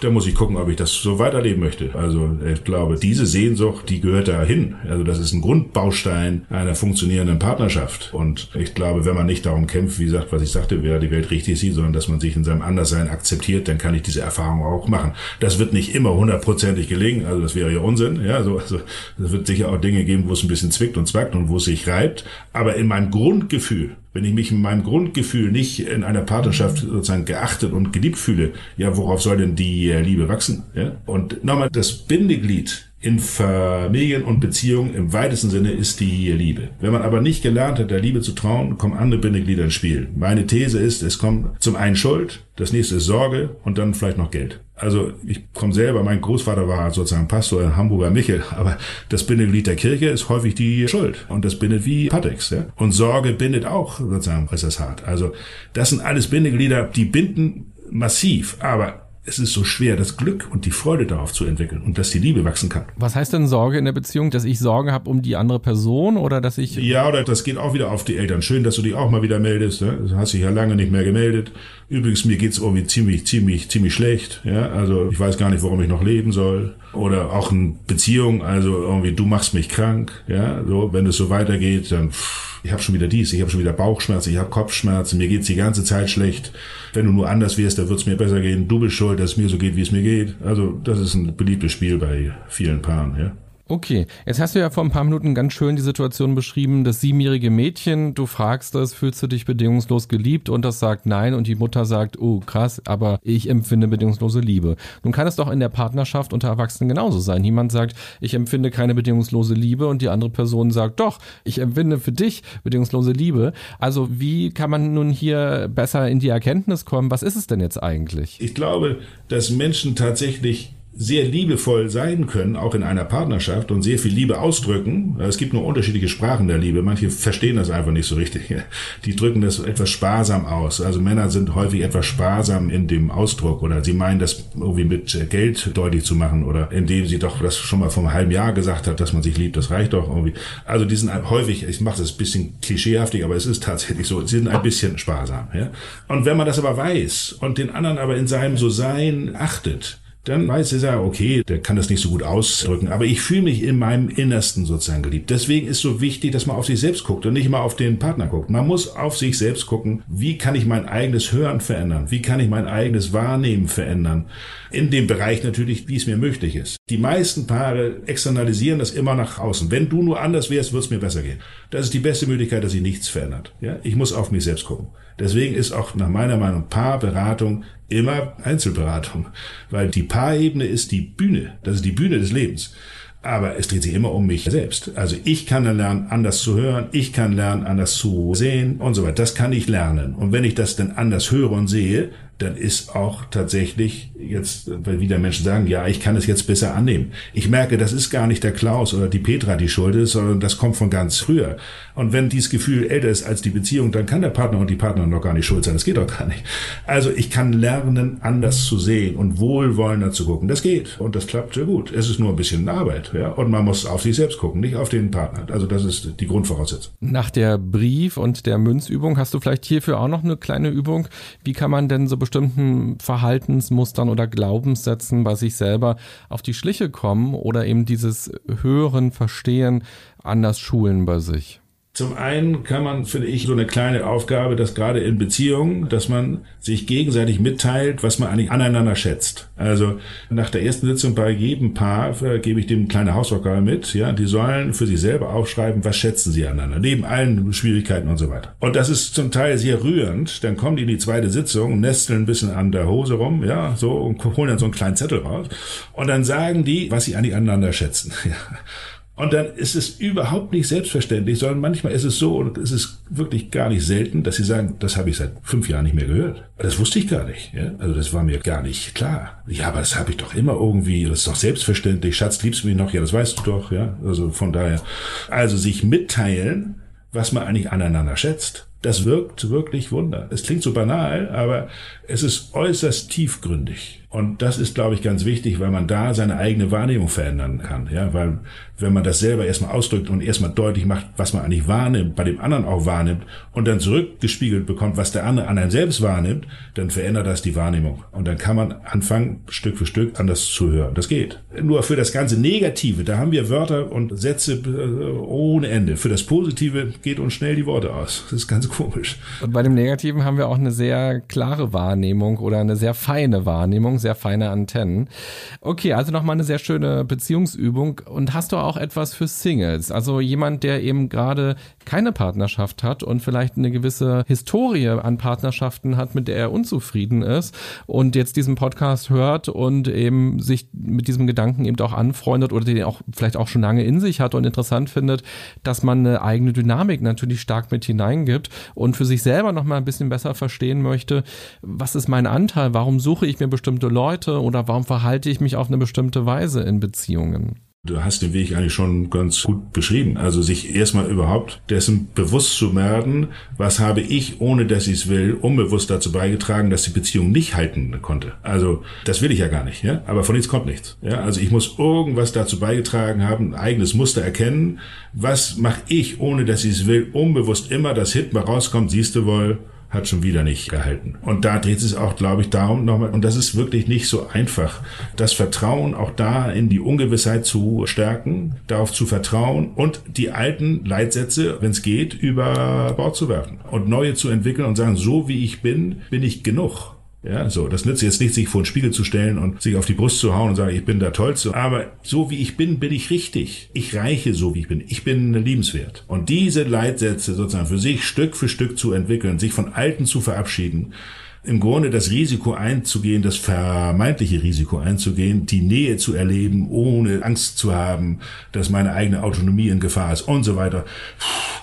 da muss ich gucken, ob ich das so weiterleben möchte. Also ich glaube, diese Sehnsucht, die gehört dahin. Also das ist ein Grundbaustein einer funktionierenden Partnerschaft. Und ich glaube, wenn man nicht darum kämpft, wie gesagt, was ich sagte, wer die Welt richtig sieht, sondern dass man sich in seinem Anderssein akzeptiert, dann kann ich diese Erfahrung auch machen. Das wird nicht immer hundertprozentig gelingen, also das wäre ja Unsinn. Ja, also, also es wird sicher auch Dinge geben, wo es ein bisschen zwickt und zwackt und wo es sich reibt. Aber in meinem Grundgefühl, wenn ich mich in meinem Grundgefühl nicht in einer Partnerschaft sozusagen geachtet und geliebt fühle, ja, worauf soll denn die äh, Liebe wachsen? Ja? Und nochmal, das Bindeglied in Familien und Beziehungen im weitesten Sinne ist die Liebe. Wenn man aber nicht gelernt hat, der Liebe zu trauen, kommen andere Bindeglieder ins Spiel. Meine These ist, es kommt zum einen Schuld, das nächste ist Sorge und dann vielleicht noch Geld. Also ich komme selber, mein Großvater war sozusagen Pastor in Hamburger Michel, aber das Bindeglied der Kirche ist häufig die Schuld und das bindet wie Patex. Ja? Und Sorge bindet auch sozusagen äußerst hart. Also das sind alles Bindeglieder, die binden massiv, aber es ist so schwer, das Glück und die Freude darauf zu entwickeln und dass die Liebe wachsen kann. Was heißt denn Sorge in der Beziehung, dass ich Sorge habe um die andere Person oder dass ich... Ja, oder das geht auch wieder auf die Eltern. Schön, dass du dich auch mal wieder meldest. Ne? Du hast dich ja lange nicht mehr gemeldet. Übrigens, mir geht's irgendwie ziemlich, ziemlich, ziemlich schlecht. Ja, also ich weiß gar nicht, warum ich noch leben soll. Oder auch in Beziehung, also irgendwie, du machst mich krank. Ja, so, wenn es so weitergeht, dann... Pff, ich habe schon wieder dies, ich habe schon wieder Bauchschmerzen, ich habe Kopfschmerzen, mir geht's die ganze Zeit schlecht. Wenn du nur anders wärst, dann wird's mir besser gehen. Du bist schuld, dass es mir so geht, wie es mir geht. Also das ist ein beliebtes Spiel bei vielen Paaren. Ja. Okay, jetzt hast du ja vor ein paar Minuten ganz schön die Situation beschrieben, das siebenjährige Mädchen, du fragst das, fühlst du dich bedingungslos geliebt und das sagt nein und die Mutter sagt, oh krass, aber ich empfinde bedingungslose Liebe. Nun kann es doch in der Partnerschaft unter Erwachsenen genauso sein. Niemand sagt, ich empfinde keine bedingungslose Liebe und die andere Person sagt, doch, ich empfinde für dich bedingungslose Liebe. Also wie kann man nun hier besser in die Erkenntnis kommen, was ist es denn jetzt eigentlich? Ich glaube, dass Menschen tatsächlich sehr liebevoll sein können, auch in einer Partnerschaft und sehr viel Liebe ausdrücken. Es gibt nur unterschiedliche Sprachen der Liebe. Manche verstehen das einfach nicht so richtig. Die drücken das etwas sparsam aus. Also Männer sind häufig etwas sparsam in dem Ausdruck oder sie meinen das irgendwie mit Geld deutlich zu machen oder indem sie doch das schon mal vor einem halben Jahr gesagt hat, dass man sich liebt. Das reicht doch irgendwie. Also die sind häufig, ich mache das ein bisschen klischeehaftig, aber es ist tatsächlich so, sie sind ein bisschen sparsam. Ja? Und wenn man das aber weiß und den anderen aber in seinem So-Sein achtet, dann weiß er ja, okay, der kann das nicht so gut ausdrücken, aber ich fühle mich in meinem Innersten sozusagen geliebt. Deswegen ist so wichtig, dass man auf sich selbst guckt und nicht immer auf den Partner guckt. Man muss auf sich selbst gucken, wie kann ich mein eigenes Hören verändern? Wie kann ich mein eigenes Wahrnehmen verändern? In dem Bereich natürlich, wie es mir möglich ist. Die meisten Paare externalisieren das immer nach außen. Wenn du nur anders wärst, wird es mir besser gehen. Das ist die beste Möglichkeit, dass sich nichts verändert. Ja? Ich muss auf mich selbst gucken. Deswegen ist auch nach meiner Meinung Paarberatung immer Einzelberatung, weil die Paarebene ist die Bühne, das ist die Bühne des Lebens. Aber es dreht sich immer um mich selbst. Also ich kann dann lernen, anders zu hören, ich kann lernen, anders zu sehen und so weiter. Das kann ich lernen. Und wenn ich das dann anders höre und sehe, dann ist auch tatsächlich jetzt, weil wieder Menschen sagen, ja, ich kann es jetzt besser annehmen. Ich merke, das ist gar nicht der Klaus oder die Petra, die schuld ist, sondern das kommt von ganz früher. Und wenn dieses Gefühl älter ist als die Beziehung, dann kann der Partner und die Partnerin noch gar nicht schuld sein. Das geht doch gar nicht. Also ich kann lernen, anders zu sehen und wohlwollender zu gucken. Das geht. Und das klappt sehr gut. Es ist nur ein bisschen Arbeit, ja. Und man muss auf sich selbst gucken, nicht auf den Partner. Also das ist die Grundvoraussetzung. Nach der Brief- und der Münzübung hast du vielleicht hierfür auch noch eine kleine Übung. Wie kann man denn so bestimmten Verhaltensmustern oder Glaubenssätzen bei sich selber auf die Schliche kommen oder eben dieses Hören, Verstehen anders schulen bei sich? Zum einen kann man, finde ich, so eine kleine Aufgabe, dass gerade in Beziehungen, dass man sich gegenseitig mitteilt, was man eigentlich aneinander schätzt. Also nach der ersten Sitzung bei jedem Paar äh, gebe ich dem kleine Hausaufgabe mit. Ja, die sollen für sich selber aufschreiben, was schätzen sie aneinander, neben allen Schwierigkeiten und so weiter. Und das ist zum Teil sehr rührend. Dann kommen die in die zweite Sitzung, nesteln ein bisschen an der Hose rum, ja, so und holen dann so einen kleinen Zettel raus. Und dann sagen die, was sie eigentlich aneinander schätzen. Ja. Und dann ist es überhaupt nicht selbstverständlich, sondern manchmal ist es so, und es ist wirklich gar nicht selten, dass sie sagen, das habe ich seit fünf Jahren nicht mehr gehört. Das wusste ich gar nicht. Ja? Also das war mir gar nicht klar. Ja, aber das habe ich doch immer irgendwie, das ist doch selbstverständlich. Schatz, liebst du mich noch? Ja, das weißt du doch. Ja, also von daher. Also sich mitteilen, was man eigentlich aneinander schätzt. Das wirkt wirklich Wunder. Es klingt so banal, aber es ist äußerst tiefgründig. Und das ist, glaube ich, ganz wichtig, weil man da seine eigene Wahrnehmung verändern kann. Ja, weil wenn man das selber erstmal ausdrückt und erstmal deutlich macht, was man eigentlich wahrnimmt, bei dem anderen auch wahrnimmt und dann zurückgespiegelt bekommt, was der andere an einem selbst wahrnimmt, dann verändert das die Wahrnehmung. Und dann kann man anfangen, Stück für Stück anders zu hören. Das geht. Nur für das ganze Negative, da haben wir Wörter und Sätze äh, ohne Ende. Für das Positive geht uns schnell die Worte aus. Das ist ganz komisch. Und bei dem Negativen haben wir auch eine sehr klare Wahrnehmung oder eine sehr feine Wahrnehmung sehr feine Antennen. Okay, also nochmal eine sehr schöne Beziehungsübung. Und hast du etwas für Singles? Also jemand, der eben gerade keine Partnerschaft hat und vielleicht eine gewisse Historie an Partnerschaften hat, mit der er unzufrieden ist und jetzt diesen Podcast hört und eben sich mit diesem Gedanken eben auch anfreundet oder den auch vielleicht auch schon lange in sich hat und interessant findet, dass man eine eigene Dynamik natürlich stark mit hineingibt und für sich selber nochmal ein bisschen besser verstehen möchte, was ist mein Anteil, warum suche ich mir bestimmte Leute oder warum verhalte ich mich auf eine bestimmte Weise in Beziehungen? Du hast den Weg eigentlich schon ganz gut beschrieben. Also sich erstmal überhaupt dessen bewusst zu werden, was habe ich, ohne dass ich es will, unbewusst dazu beigetragen, dass die Beziehung nicht halten konnte. Also das will ich ja gar nicht, ja. Aber von nichts kommt nichts. Ja, also ich muss irgendwas dazu beigetragen haben, ein eigenes Muster erkennen. Was mache ich, ohne dass ich es will, unbewusst immer, dass Hit mal rauskommt, siehst du wohl, hat schon wieder nicht gehalten. Und da dreht es auch, glaube ich, darum nochmal, und das ist wirklich nicht so einfach, das Vertrauen auch da in die Ungewissheit zu stärken, darauf zu vertrauen und die alten Leitsätze, wenn es geht, über Bord zu werfen und neue zu entwickeln und sagen, so wie ich bin, bin ich genug. Ja, so, das nützt jetzt nicht, sich vor den Spiegel zu stellen und sich auf die Brust zu hauen und sagen, ich bin der Tollste. Aber so wie ich bin, bin ich richtig. Ich reiche so wie ich bin. Ich bin liebenswert. Und diese Leitsätze sozusagen für sich Stück für Stück zu entwickeln, sich von Alten zu verabschieden, im Grunde das Risiko einzugehen, das vermeintliche Risiko einzugehen, die Nähe zu erleben, ohne Angst zu haben, dass meine eigene Autonomie in Gefahr ist und so weiter.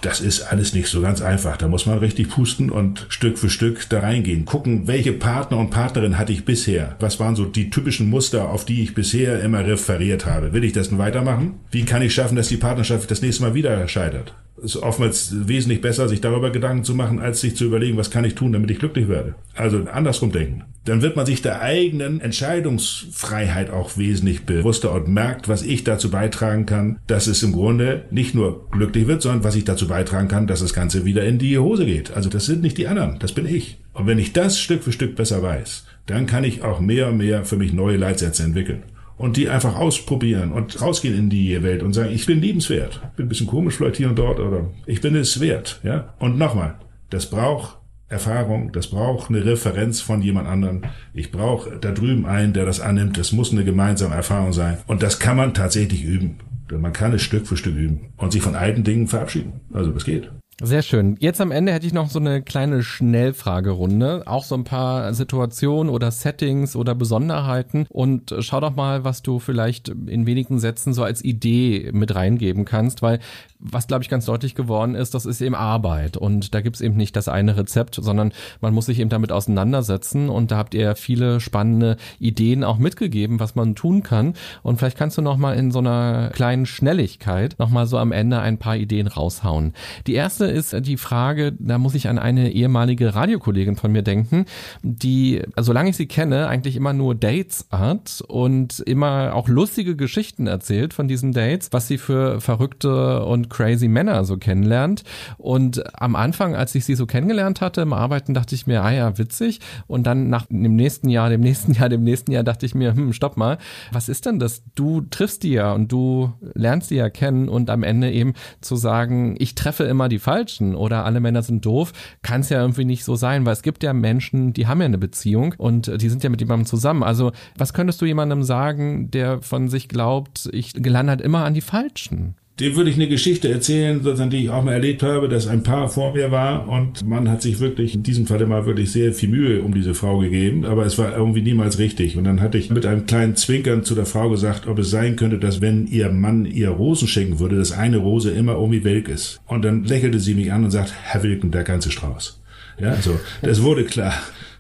Das ist alles nicht so ganz einfach. Da muss man richtig pusten und Stück für Stück da reingehen. Gucken, welche Partner und Partnerin hatte ich bisher? Was waren so die typischen Muster, auf die ich bisher immer referiert habe? Will ich das denn weitermachen? Wie kann ich schaffen, dass die Partnerschaft das nächste Mal wieder scheitert? Ist oftmals wesentlich besser, sich darüber Gedanken zu machen, als sich zu überlegen, was kann ich tun, damit ich glücklich werde. Also andersrum denken. Dann wird man sich der eigenen Entscheidungsfreiheit auch wesentlich bewusster und merkt, was ich dazu beitragen kann, dass es im Grunde nicht nur glücklich wird, sondern was ich dazu beitragen kann, dass das Ganze wieder in die Hose geht. Also das sind nicht die anderen, das bin ich. Und wenn ich das Stück für Stück besser weiß, dann kann ich auch mehr und mehr für mich neue Leitsätze entwickeln und die einfach ausprobieren und rausgehen in die Welt und sagen, ich bin liebenswert. Bin ein bisschen komisch vielleicht hier und dort, aber ich bin es wert. Ja? Und nochmal, das braucht Erfahrung, das braucht eine Referenz von jemand anderem. Ich brauche da drüben einen, der das annimmt. Das muss eine gemeinsame Erfahrung sein. Und das kann man tatsächlich üben. Man kann es Stück für Stück üben und sich von alten Dingen verabschieden. Also das geht. Sehr schön. Jetzt am Ende hätte ich noch so eine kleine Schnellfragerunde. Auch so ein paar Situationen oder Settings oder Besonderheiten. Und schau doch mal, was du vielleicht in wenigen Sätzen so als Idee mit reingeben kannst, weil was, glaube ich, ganz deutlich geworden ist, das ist eben Arbeit. Und da gibt's eben nicht das eine Rezept, sondern man muss sich eben damit auseinandersetzen. Und da habt ihr viele spannende Ideen auch mitgegeben, was man tun kann. Und vielleicht kannst du noch mal in so einer kleinen Schnelligkeit noch mal so am Ende ein paar Ideen raushauen. Die erste ist die Frage, da muss ich an eine ehemalige Radiokollegin von mir denken, die, solange ich sie kenne, eigentlich immer nur Dates hat und immer auch lustige Geschichten erzählt von diesen Dates, was sie für verrückte und crazy Männer so kennenlernt. Und am Anfang, als ich sie so kennengelernt hatte im Arbeiten, dachte ich mir, ah ja, witzig. Und dann nach dem nächsten Jahr, dem nächsten Jahr, dem nächsten Jahr dachte ich mir, hm, stopp mal, was ist denn das? Du triffst die ja und du lernst die ja kennen und am Ende eben zu sagen, ich treffe immer die Falschen oder alle Männer sind doof, kann es ja irgendwie nicht so sein, weil es gibt ja Menschen, die haben ja eine Beziehung und die sind ja mit jemandem zusammen. Also was könntest du jemandem sagen, der von sich glaubt, ich gelandet immer an die Falschen? Dem würde ich eine Geschichte erzählen, sozusagen, die ich auch mal erlebt habe, dass ein Paar vor mir war und man hat sich wirklich in diesem Falle mal wirklich sehr viel Mühe um diese Frau gegeben, aber es war irgendwie niemals richtig. Und dann hatte ich mit einem kleinen Zwinkern zu der Frau gesagt, ob es sein könnte, dass wenn ihr Mann ihr Rosen schenken würde, dass eine Rose immer irgendwie welk ist. Und dann lächelte sie mich an und sagt, Herr Wilken, der ganze Strauß. Ja, so, das wurde klar.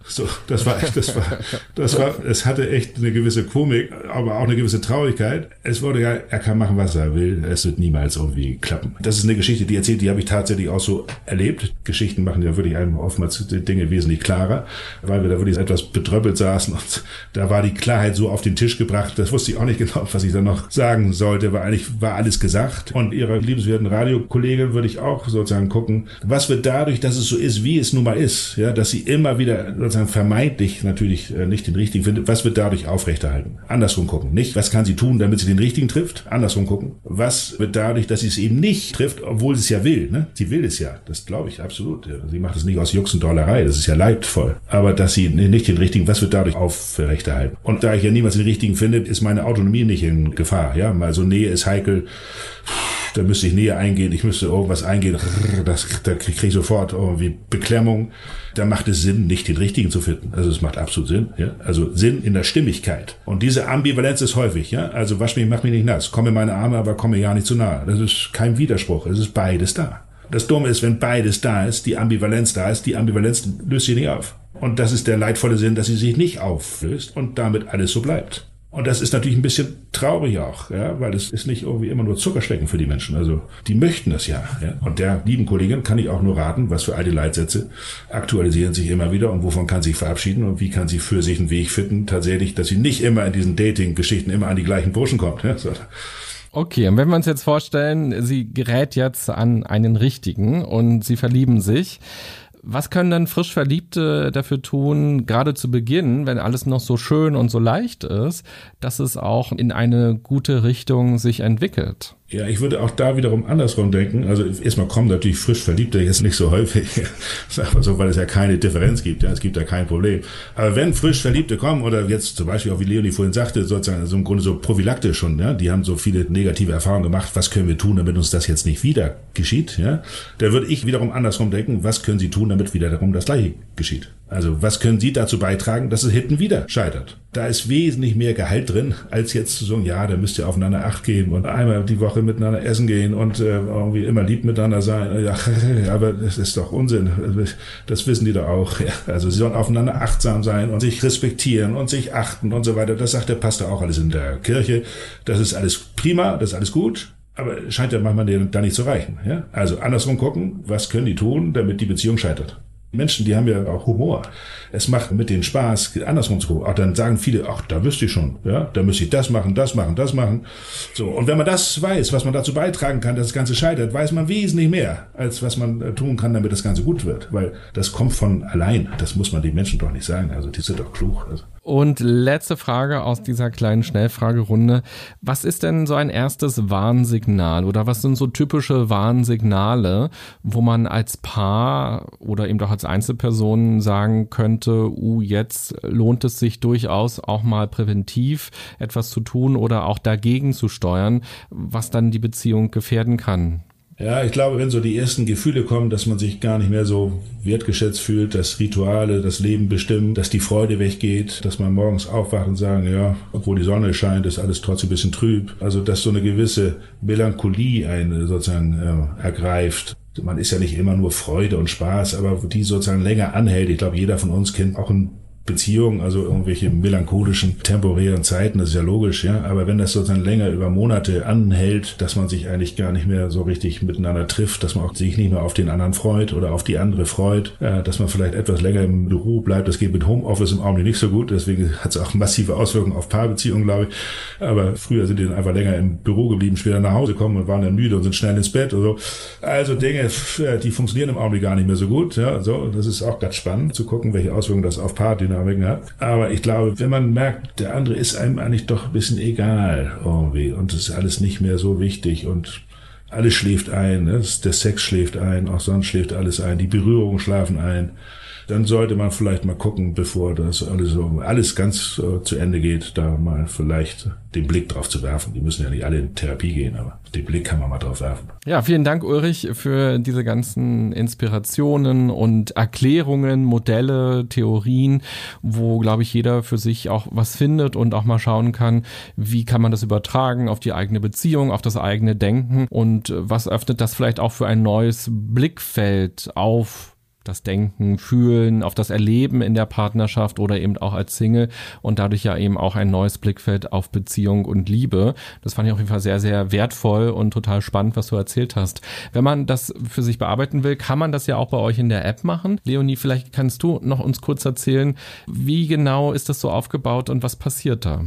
So, das war das war, das war, es hatte echt eine gewisse Komik, aber auch eine gewisse Traurigkeit. Es wurde ja, er kann machen, was er will. Es wird niemals irgendwie klappen. Das ist eine Geschichte, die erzählt, die habe ich tatsächlich auch so erlebt. Geschichten machen ja wirklich einem oftmals Dinge wesentlich klarer, weil wir da wirklich etwas betröppelt saßen und da war die Klarheit so auf den Tisch gebracht. Das wusste ich auch nicht genau, was ich da noch sagen sollte, weil eigentlich war alles gesagt. Und ihrer liebenswerten Radiokollegin würde ich auch sozusagen gucken, was wird dadurch, dass es so ist, wie es nun mal ist, ja, dass sie immer wieder sozusagen vermeintlich natürlich äh, nicht den richtigen findet, was wird dadurch aufrechterhalten? Andersrum gucken. Nicht, was kann sie tun, damit sie den richtigen trifft? Andersrum gucken. Was wird dadurch, dass sie es eben nicht trifft, obwohl sie es ja will? Ne? Sie will es ja. Das glaube ich absolut. Sie macht es nicht aus Jux und Dollerei. Das ist ja leidvoll. Aber dass sie nicht den richtigen, was wird dadurch aufrechterhalten? Und da ich ja niemals den richtigen finde, ist meine Autonomie nicht in Gefahr. Ja, also Nähe ist heikel da müsste ich näher eingehen, ich müsste irgendwas eingehen, das, da kriege ich sofort irgendwie Beklemmung. Da macht es Sinn, nicht den richtigen zu finden. Also es macht absolut Sinn. Ja? Also Sinn in der Stimmigkeit. Und diese Ambivalenz ist häufig. Ja? Also wasch mich, mach mich nicht nass. Komme meine Arme, aber komme ja nicht zu nahe. Das ist kein Widerspruch. Es ist beides da. Das Dumme ist, wenn beides da ist, die Ambivalenz da ist, die Ambivalenz löst sich nicht auf. Und das ist der leidvolle Sinn, dass sie sich nicht auflöst und damit alles so bleibt. Und das ist natürlich ein bisschen traurig auch, ja, weil es ist nicht irgendwie immer nur Zuckerschlecken für die Menschen. Also die möchten das ja. ja. Und der lieben Kollegin kann ich auch nur raten, was für alte Leitsätze aktualisieren sich immer wieder und wovon kann sie verabschieden und wie kann sie für sich einen Weg finden, tatsächlich, dass sie nicht immer in diesen Dating-Geschichten immer an die gleichen Burschen kommt. Ja. So. Okay, und wenn wir uns jetzt vorstellen, sie gerät jetzt an einen richtigen und sie verlieben sich, was können dann frisch Verliebte dafür tun, gerade zu Beginn, wenn alles noch so schön und so leicht ist, dass es auch in eine gute Richtung sich entwickelt? Ja, ich würde auch da wiederum andersrum denken. Also erstmal kommen natürlich frisch Verliebte jetzt nicht so häufig, sag mal so, weil es ja keine Differenz gibt. Ja, es gibt ja kein Problem. Aber wenn frisch Verliebte kommen oder jetzt zum Beispiel auch wie Leonie vorhin sagte, sozusagen also im Grunde so prophylaktisch schon, ja, die haben so viele negative Erfahrungen gemacht. Was können wir tun, damit uns das jetzt nicht wieder geschieht? Ja, da würde ich wiederum andersrum denken. Was können Sie tun, damit wieder darum das Gleiche geschieht? Also was können Sie dazu beitragen, dass es hinten wieder scheitert? Da ist wesentlich mehr Gehalt drin, als jetzt zu sagen, ja, da müsst ihr aufeinander acht geben und einmal die Woche miteinander essen gehen und äh, irgendwie immer lieb miteinander sein. Ja, aber das ist doch Unsinn. Das wissen die doch auch. Ja, also sie sollen aufeinander achtsam sein und sich respektieren und sich achten und so weiter. Das sagt der Pastor auch alles in der Kirche. Das ist alles prima, das ist alles gut. Aber scheint ja manchmal da nicht zu reichen. Ja? Also andersrum gucken, was können die tun, damit die Beziehung scheitert. Menschen, die haben ja auch Humor. Es macht mit denen Spaß, andersrum zu gucken. Auch dann sagen viele, ach, da wüsste ich schon, ja, da müsste ich das machen, das machen, das machen. So. Und wenn man das weiß, was man dazu beitragen kann, dass das Ganze scheitert, weiß man wesentlich mehr, als was man äh, tun kann, damit das Ganze gut wird. Weil das kommt von allein. Das muss man den Menschen doch nicht sagen. Also, die sind doch klug. Also. Und letzte Frage aus dieser kleinen Schnellfragerunde. Was ist denn so ein erstes Warnsignal oder was sind so typische Warnsignale, wo man als Paar oder eben doch als Einzelperson sagen könnte, uh, jetzt lohnt es sich durchaus auch mal präventiv etwas zu tun oder auch dagegen zu steuern, was dann die Beziehung gefährden kann? Ja, ich glaube, wenn so die ersten Gefühle kommen, dass man sich gar nicht mehr so wertgeschätzt fühlt, dass Rituale das Leben bestimmen, dass die Freude weggeht, dass man morgens aufwacht und sagen, ja, obwohl die Sonne scheint, ist alles trotzdem ein bisschen trüb. Also, dass so eine gewisse Melancholie eine sozusagen äh, ergreift. Man ist ja nicht immer nur Freude und Spaß, aber die sozusagen länger anhält. Ich glaube, jeder von uns kennt auch ein Beziehung, also irgendwelche melancholischen, temporären Zeiten, das ist ja logisch, ja. Aber wenn das sozusagen länger über Monate anhält, dass man sich eigentlich gar nicht mehr so richtig miteinander trifft, dass man auch sich nicht mehr auf den anderen freut oder auf die andere freut, äh, dass man vielleicht etwas länger im Büro bleibt, das geht mit Homeoffice im Augenblick nicht so gut, deswegen hat es auch massive Auswirkungen auf Paarbeziehungen, glaube ich. Aber früher sind die dann einfach länger im Büro geblieben, später nach Hause kommen und waren dann müde und sind schnell ins Bett oder so. Also Dinge, die funktionieren im Augenblick gar nicht mehr so gut, ja. So, das ist auch ganz spannend zu gucken, welche Auswirkungen das auf Paardynamik Dynamiken hat. Aber ich glaube, wenn man merkt, der andere ist einem eigentlich doch ein bisschen egal irgendwie und es ist alles nicht mehr so wichtig und alles schläft ein, ne? der Sex schläft ein, auch sonst schläft alles ein, die Berührungen schlafen ein dann sollte man vielleicht mal gucken, bevor das alles, alles ganz äh, zu Ende geht, da mal vielleicht den Blick drauf zu werfen. Die müssen ja nicht alle in Therapie gehen, aber den Blick kann man mal drauf werfen. Ja, vielen Dank, Ulrich, für diese ganzen Inspirationen und Erklärungen, Modelle, Theorien, wo, glaube ich, jeder für sich auch was findet und auch mal schauen kann, wie kann man das übertragen auf die eigene Beziehung, auf das eigene Denken und was öffnet das vielleicht auch für ein neues Blickfeld auf das Denken, Fühlen, auf das Erleben in der Partnerschaft oder eben auch als Single und dadurch ja eben auch ein neues Blickfeld auf Beziehung und Liebe. Das fand ich auf jeden Fall sehr, sehr wertvoll und total spannend, was du erzählt hast. Wenn man das für sich bearbeiten will, kann man das ja auch bei euch in der App machen. Leonie, vielleicht kannst du noch uns kurz erzählen, wie genau ist das so aufgebaut und was passiert da?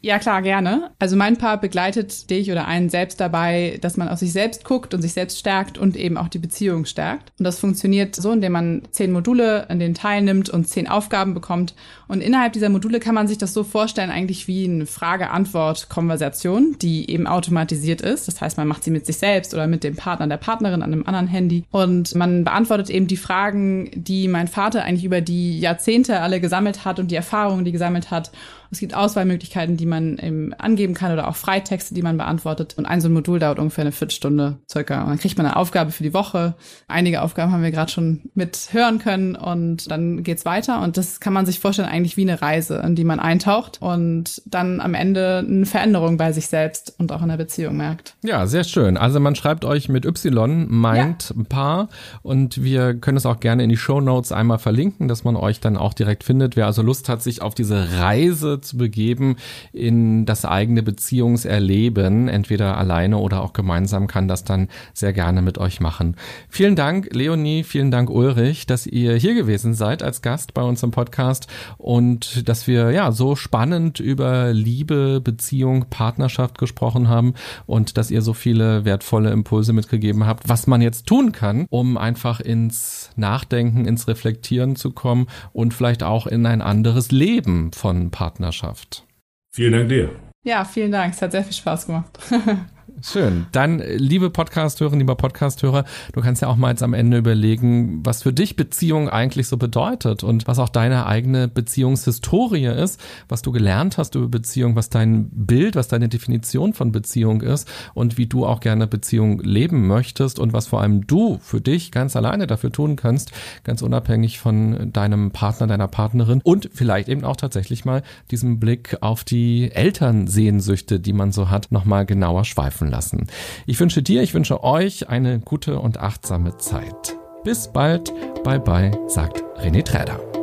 Ja, klar, gerne. Also mein Paar begleitet dich oder einen selbst dabei, dass man auf sich selbst guckt und sich selbst stärkt und eben auch die Beziehung stärkt. Und das funktioniert so, indem man zehn Module an denen teilnimmt und zehn Aufgaben bekommt. Und innerhalb dieser Module kann man sich das so vorstellen, eigentlich wie eine Frage-Antwort-Konversation, die eben automatisiert ist. Das heißt, man macht sie mit sich selbst oder mit dem Partner, der Partnerin an einem anderen Handy. Und man beantwortet eben die Fragen, die mein Vater eigentlich über die Jahrzehnte alle gesammelt hat und die Erfahrungen, die gesammelt hat. Es gibt Auswahlmöglichkeiten, die man eben angeben kann oder auch Freitexte, die man beantwortet. Und ein so ein Modul dauert ungefähr eine Viertelstunde circa. Und dann kriegt man eine Aufgabe für die Woche. Einige Aufgaben haben wir gerade schon mit hören können und dann geht's weiter. Und das kann man sich vorstellen eigentlich wie eine Reise, in die man eintaucht und dann am Ende eine Veränderung bei sich selbst und auch in der Beziehung merkt. Ja, sehr schön. Also man schreibt euch mit Y, meint ja. Paar und wir können es auch gerne in die Show Notes einmal verlinken, dass man euch dann auch direkt findet. Wer also Lust hat, sich auf diese Reise zu begeben in das eigene Beziehungserleben, entweder alleine oder auch gemeinsam, kann das dann sehr gerne mit euch machen. Vielen Dank, Leonie, vielen Dank, Ulrich, dass ihr hier gewesen seid als Gast bei uns im Podcast und dass wir ja so spannend über Liebe, Beziehung, Partnerschaft gesprochen haben und dass ihr so viele wertvolle Impulse mitgegeben habt, was man jetzt tun kann, um einfach ins Nachdenken, ins Reflektieren zu kommen und vielleicht auch in ein anderes Leben von Partnerschaft. Vielen Dank dir. Ja, vielen Dank. Es hat sehr viel Spaß gemacht. Schön. Dann, liebe Podcasthörer, lieber Podcasthörer, du kannst ja auch mal jetzt am Ende überlegen, was für dich Beziehung eigentlich so bedeutet und was auch deine eigene Beziehungshistorie ist, was du gelernt hast über Beziehung, was dein Bild, was deine Definition von Beziehung ist und wie du auch gerne Beziehung leben möchtest und was vor allem du für dich ganz alleine dafür tun kannst, ganz unabhängig von deinem Partner, deiner Partnerin und vielleicht eben auch tatsächlich mal diesen Blick auf die Elternsehnsüchte, die man so hat, nochmal genauer schweifen lassen. Ich wünsche dir, ich wünsche euch eine gute und achtsame Zeit. Bis bald, bye bye, sagt René Träder.